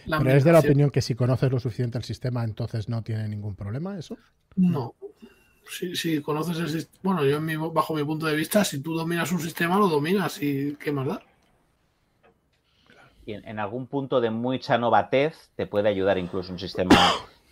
la ¿Pero es de la opinión que si conoces lo suficiente el sistema, entonces no tiene ningún problema eso? No. Si, si conoces el sistema, bueno, yo en mi, bajo mi punto de vista, si tú dominas un sistema, lo dominas y qué más da. Y en, en algún punto de mucha novatez te puede ayudar incluso un sistema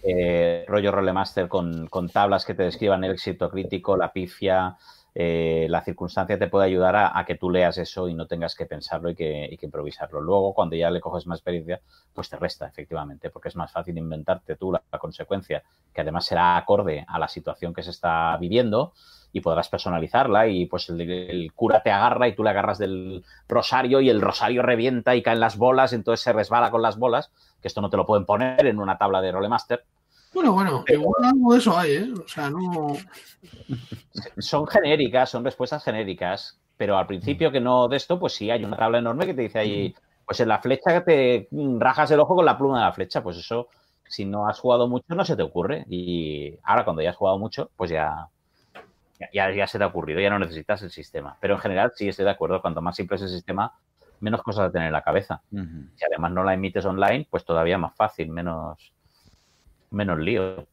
eh, rollo rolemaster con, con tablas que te describan el éxito crítico, la pifia, eh, la circunstancia te puede ayudar a, que tú leas eso y no tengas que pensarlo y que, improvisarlo. Luego, cuando ya le coges más experiencia, pues te resta, efectivamente, porque es más fácil inventarte tú la, consecuencia, que además será acorde a la situación que se está viviendo y podrás personalizarla y pues el, cura te agarra y tú le agarras del rosario y el rosario revienta y caen las bolas, entonces se resbala con las bolas, que esto no te lo pueden poner en una tabla de Rolemaster. Bueno, bueno, igual algo de eso hay, ¿eh? O sea, no... Son genéricas, son respuestas genéricas, pero al principio que no de esto, pues sí, hay una tabla enorme que te dice ahí, pues en la flecha te rajas el ojo con la pluma de la flecha, pues eso, si no has jugado mucho, no se te ocurre. Y ahora cuando ya has jugado mucho, pues ya, ya, ya se te ha ocurrido, ya no necesitas el sistema. Pero en general sí estoy de acuerdo, cuanto más simple es el sistema, menos cosas a tener en la cabeza. Uh -huh. Si además no la emites online, pues todavía más fácil, menos menos lío.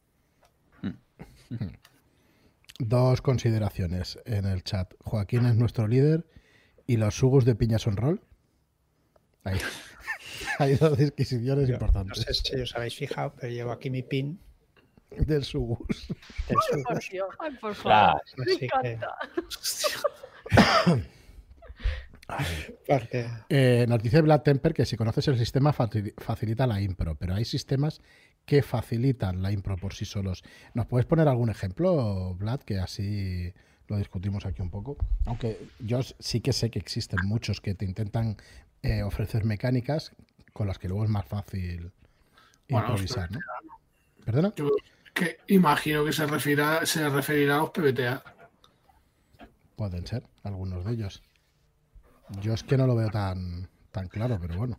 Dos consideraciones en el chat. Joaquín es nuestro líder y los sugos de piña son rol. Ahí. Hay dos disquisiciones Yo, importantes. No sé si os habéis fijado, pero llevo aquí mi pin del sugus. Del Ay, por sugus. Dios. Ay, por favor. Claro. Me Así que- encanta. Porque Eh, nos dice Vlad Temper que si conoces el sistema facil- facilita la impro, pero hay sistemas que facilitan la impro por sí solos. ¿Nos puedes poner algún ejemplo, Vlad, que así lo discutimos aquí un poco? Aunque yo sí que sé que existen muchos que te intentan eh, ofrecer mecánicas con las que luego es más fácil Bueno, improvisar, ¿no? ¿Perdona? Yo que imagino que se referirá, se referirá a los PBTA. Pueden ser algunos de ellos. Yo es que no lo veo tan, tan claro, pero bueno.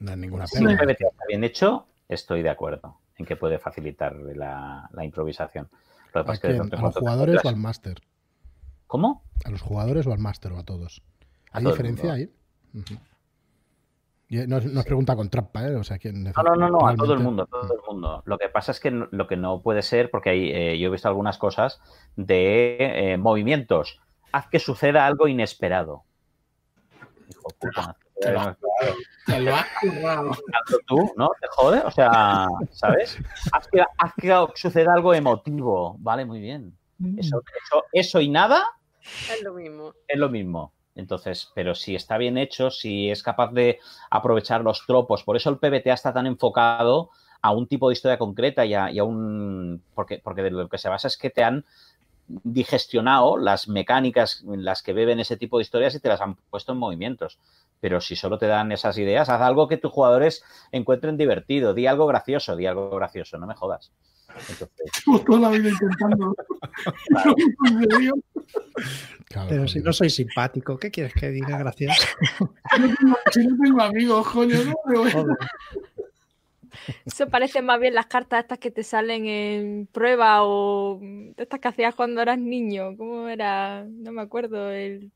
No es ninguna Si pena. un PBT está bien hecho, estoy de acuerdo en que puede facilitar la, la improvisación. Lo que ¿A, pasa es que quién? ¿A los jugadores o al máster? ¿Cómo? ¿A los jugadores o al máster o a todos? A ¿Hay todo el diferencia ahí? Y no, es- no es pregunta con trampa, ¿eh? O sea, ¿quién No, no, no, no, a todo el mundo, a todo el mundo. Lo que pasa es que no- lo que no puede ser, porque hay, eh, yo he visto algunas cosas de eh, movimientos. Haz que suceda algo inesperado. Hijo de puta. Te lo has currado. Te lo has currado. Tanto tú, ¿no? Te jode, o sea, ¿sabes? Haz que, haz que suceda algo emotivo. Vale, muy bien. Eso, eso, eso y nada Es lo mismo. es lo mismo. Entonces, pero si está bien hecho, si es capaz de aprovechar los tropos, por eso el PBTA está tan enfocado a un tipo de historia concreta y a, y a un. Porque, porque de lo que se basa es que te han digestionado las mecánicas en las que beben ese tipo de historias y te las han puesto en movimientos. Pero si solo te dan esas ideas, haz algo que tus jugadores encuentren divertido, di algo gracioso, di algo gracioso, no me jodas. Entonces, toda la vida intentando. Claro, Pero si no soy simpático, ¿qué quieres que diga? Gracias. Si no tengo- si no tengo amigos, coño, no me voy. Eso parece más bien las cartas estas que te salen en prueba o estas que hacías cuando eras niño. ¿Cómo era? No me acuerdo. El...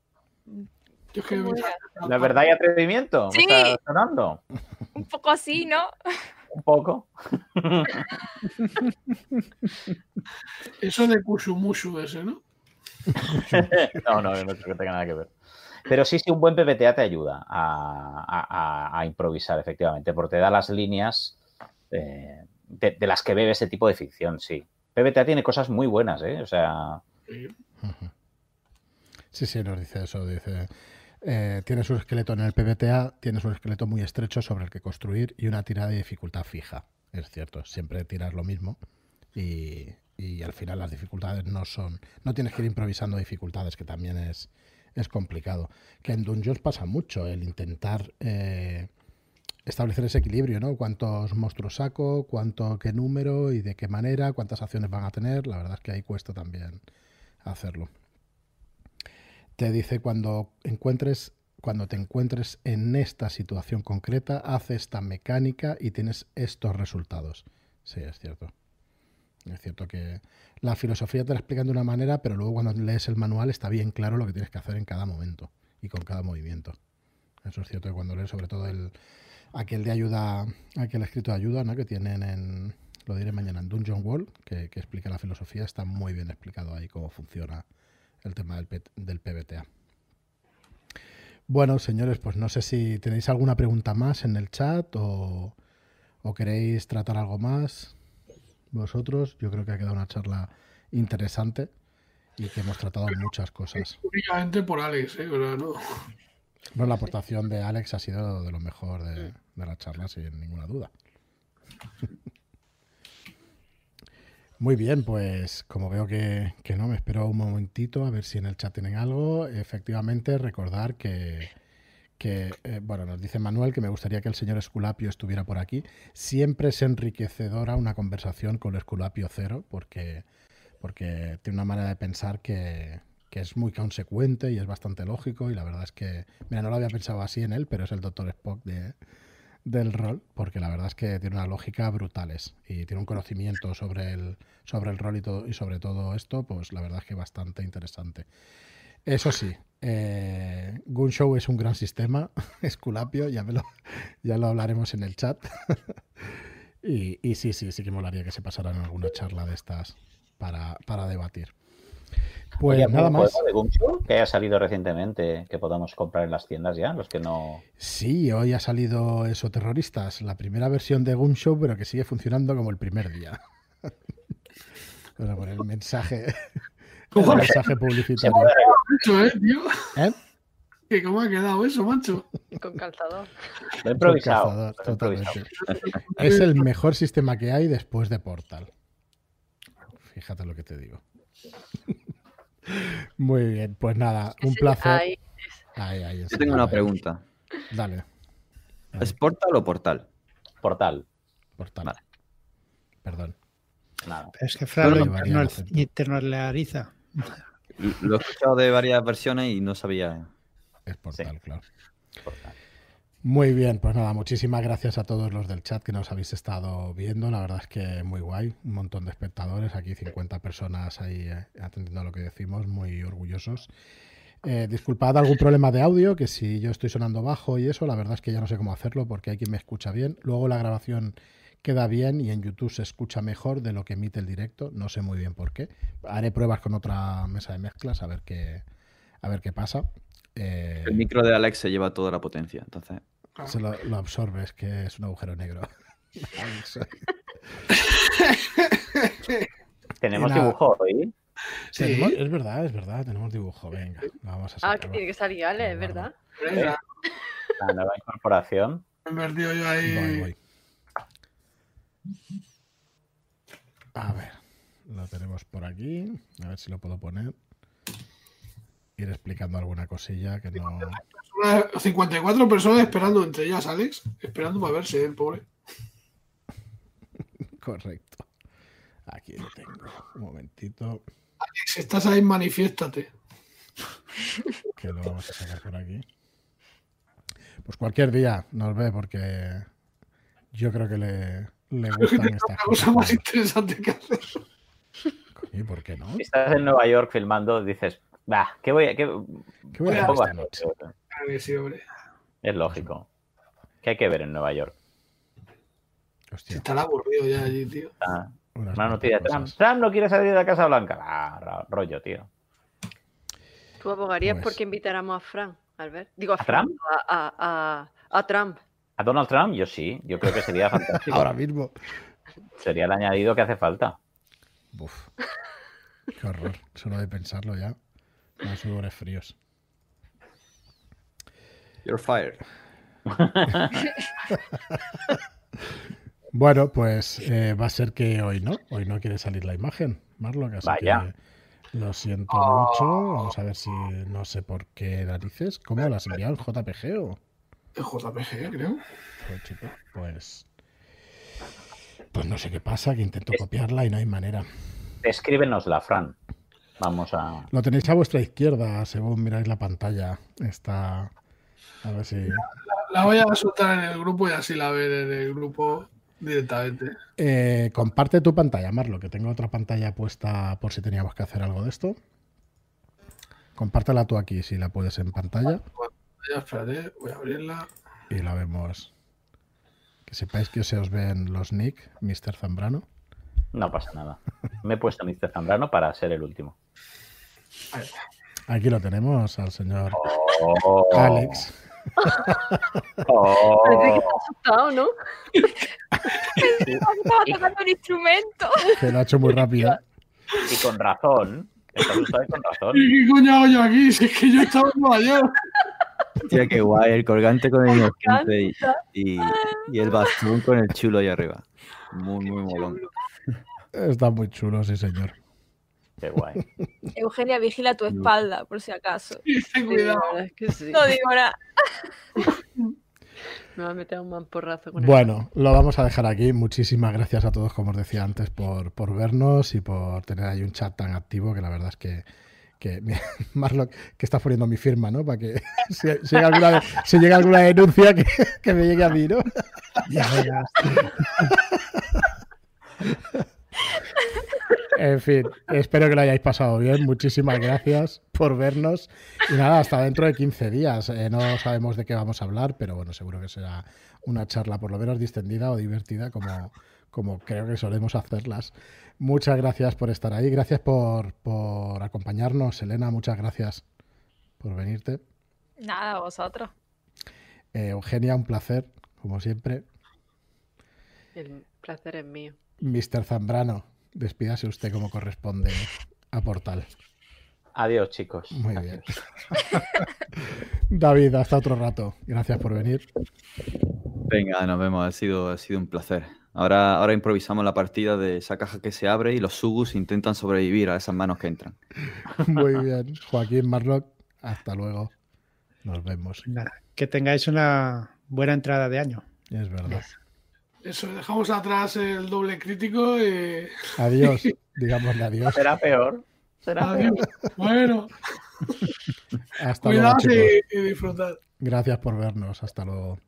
¿La verdad y atrevimiento? ¿Me Sí. está sonando? Un poco así, ¿no? Un poco. Eso de Kushumushu ese, ¿no? no, no, no creo que tenga nada que ver. Pero sí, sí, un buen PPTA te ayuda a, a- a- a improvisar, efectivamente, porque te da las líneas eh, de, de las que bebe ese tipo de ficción, sí. PPTA tiene cosas muy buenas, ¿eh? O sea. Sí, sí, nos dice eso. Dice, eh, tienes un esqueleto en el PBTA, tienes un esqueleto muy estrecho sobre el que construir y una tirada de dificultad fija. Es cierto, siempre tiras lo mismo y, y al final las dificultades no son, no tienes que ir improvisando dificultades, que también es, es complicado. Que en Dungeons pasa mucho el intentar eh, establecer ese equilibrio, ¿no? Cuántos monstruos saco, cuánto, qué número y de qué manera, cuántas acciones van a tener. La verdad es que ahí cuesta también hacerlo. Te dice cuando encuentres cuando te encuentres en esta situación concreta, haz esta mecánica y tienes estos resultados. Sí, es cierto. Es cierto que la filosofía te la explican de una manera, pero luego cuando lees el manual está bien claro lo que tienes que hacer en cada momento y con cada movimiento. Eso es cierto cuando lees sobre todo el aquel de ayuda, aquel escrito de ayuda ¿no? que tienen en, lo diré mañana, en Dungeon Wall, que, explica la filosofía, está muy bien explicado ahí cómo funciona el tema del, PBTA. Bueno, señores, pues no sé si tenéis alguna pregunta más en el chat o, o queréis tratar algo más vosotros. Yo creo que ha quedado una charla interesante y que hemos tratado muchas cosas. Únicamente por Alex, ¿eh? Bueno, la aportación de Alex ha sido de lo mejor de, de la charla, sin ninguna duda. Muy bien, pues como veo que, que, no, me espero un momentito a ver si en el chat tienen algo. Efectivamente, recordar que, que eh, bueno, nos dice Manuel que me gustaría que el señor Esculapio estuviera por aquí. Siempre es enriquecedora una conversación con el Esculapio Cero, porque, porque tiene una manera de pensar que, que es muy consecuente y es bastante lógico. Y la verdad es que, mira, no lo había pensado así en él, pero es el Doctor Spock de, del rol, porque la verdad es que tiene una lógica brutales y tiene un conocimiento sobre el, sobre el rol y, todo, y sobre todo esto, pues la verdad es que bastante interesante. Eso sí, eh, Gunshow es un gran sistema, Esculapio, ya, me lo, ya lo hablaremos en el chat. y, y, sí, sí, sí que molaría que se pasaran alguna charla de estas para, para debatir. Pues Oye, nada más. de que haya salido recientemente que podamos comprar en las tiendas ya, los que no. Sí, hoy ha salido eso, Terroristas, la primera versión de Gunshow, pero que sigue funcionando como el primer día. bueno, por el mensaje, el mensaje publicitario. Mucho, ¿eh, tío? ¿Eh? ¿Que ¿Cómo ha quedado eso, macho? Con calzador. Lo he improvisado. Calzador, totalmente. Es el mejor sistema que hay después de Portal. Fíjate lo que te digo. Muy bien, pues nada, un placer. Ahí. Ahí, ahí, Yo tengo una pregunta. Dale. ¿Es portal o portal? Portal. Portal. Vale. Perdón. Nada. Pero es que Fran lo No, no, internaliza. Lo he escuchado de varias versiones y no sabía. Es portal, Sí. claro. Portal. Muy bien, pues nada, muchísimas gracias a todos los del chat que nos habéis estado viendo. La verdad es que muy guay, un montón de espectadores, aquí 50 personas ahí eh, atendiendo a lo que decimos, muy orgullosos. Eh, disculpad algún problema de audio, que si yo estoy sonando bajo y eso, la verdad es que ya no sé cómo hacerlo porque hay quien me escucha bien. Luego la grabación queda bien y en YouTube se escucha mejor de lo que emite el directo, no sé muy bien por qué. Haré pruebas con otra mesa de mezclas a ver qué, a ver qué pasa. Eh, El micro de Alex se lleva toda la potencia. Entonces, se lo, lo absorbe, es que es un agujero negro. Tenemos dibujo hoy. Sí. Tenemos- es verdad, es verdad, tenemos dibujo. Venga, vamos a Ah, que sacarlo. tiene que salir Ale, es verdad. Venga, La nueva incorporación. me he invertido yo ahí. Voy, voy. A ver, lo tenemos por aquí. A ver si lo puedo poner. Ir explicando alguna cosilla que no. Unas 54 personas esperando, entre ellas Alex, esperando para verse, el pobre. Correcto. Aquí lo tengo. Un momentito. Alex, estás ahí, manifiéstate. Que lo vamos a sacar por aquí. Pues cualquier día nos ve porque yo creo que le, le gustan Otra estas cosa más interesante que hacer. ¿Y por qué no? Si estás en Nueva York filmando, dices, va, ¿qué voy a.? Qué. Es lógico. ¿Qué hay que ver en Nueva York? Se estará aburrido ya allí, tío. Ah, una noticia. Trump. Trump no quiere salir de la Casa Blanca. Ah, ro- rollo, tío. ¿Tú abogarías Pues- por que invitáramos a Fran, Albert? Digo, a, ¿A Trump? A, a, a, a Trump. ¿A Donald Trump? Yo sí. Yo creo que sería fantástico. Ahora mismo. Sería el añadido que hace falta. Uf. Qué horror. Solo de pensarlo ya. Dan sudores fríos. you're fired. Bueno, pues eh, va a ser que hoy no, hoy no quiere salir la imagen, Marlock, así Vaya. que lo siento mucho. Vamos a ver si no sé por qué narices. ¿Cómo las enviado en JPG o? El JPG, creo. Pues, chico, pues, pues no sé qué pasa, que intento copiarla y no hay manera. Escríbenosla, Fran. Vamos a. Lo tenéis a vuestra izquierda, según miráis la pantalla. Está. A ver si. La voy a soltar en el grupo y así la ven en el grupo directamente. Eh, comparte tu pantalla, Marlo, que tengo otra pantalla puesta por si teníamos que hacer algo de esto. Compártela tú aquí, si la puedes en pantalla. Ya, espérate, voy a abrirla. Y la vemos. Que sepáis que se os ven los nick, Mr. Zambrano. No pasa nada. Me he puesto Mr. Zambrano para ser el último. Aquí lo tenemos al señor Oh, Alex. oh. Parece que está asustado, ¿no? Estaba tocando un instrumento. Que lo ha hecho muy rápido. Y con razón. Estás asustado y con razón. ¿Y qué coño hago yo aquí? Si es que yo estaba en Nueva York. Hostia, qué guay, el colgante con el inocente y, y, y el bastón con el chulo ahí arriba. Muy, muy molón. Está muy chulo, sí, señor. Qué guay. Eugenia, vigila tu espalda, por si acaso. Ten Sí, la cuidado. verdad es que sí. No digo nada. Me va a meter un mamporrazo con Bueno, lo vamos a dejar aquí. Muchísimas gracias a todos, como os decía antes, por, por vernos y por tener ahí un chat tan activo que la verdad es que, que Marlock, que estás poniendo mi firma, ¿no? Para que si, si llega, alguna, si llega alguna denuncia que, que me llegue a mí, ¿no? Ya verás. En fin, espero que lo hayáis pasado bien. Muchísimas gracias por vernos. Y nada, hasta dentro de 15 días. Eh, no sabemos de qué vamos a hablar, pero bueno, seguro que será una charla por lo menos distendida o divertida, como, como creo que solemos hacerlas. Muchas gracias por estar ahí. Gracias por, por acompañarnos, Elena. Muchas gracias por venirte. Nada, vosotros. Eh, Eugenia, un placer, como siempre. El placer es mío. Mr. Zambrano, despídase usted como corresponde a Portal. Adiós, chicos. Muy bien. David, hasta otro rato. Gracias por venir. Venga, nos vemos. Ha sido, ha sido un placer. Ahora, ahora improvisamos la partida de esa caja que se abre y los Sugus intentan sobrevivir a esas manos que entran. Muy bien. Joaquín Marlock, hasta luego. Nos vemos. Nada, que tengáis una buena entrada de año. Es verdad. Eso, dejamos atrás el doble crítico y. Adiós. Digámosle adiós. Será peor. Será peor. Adiós. Bueno, Hasta luego, y, y disfrutad. Gracias por vernos. Hasta luego.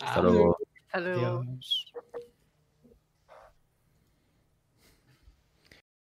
Hasta luego. Hasta luego. Adiós.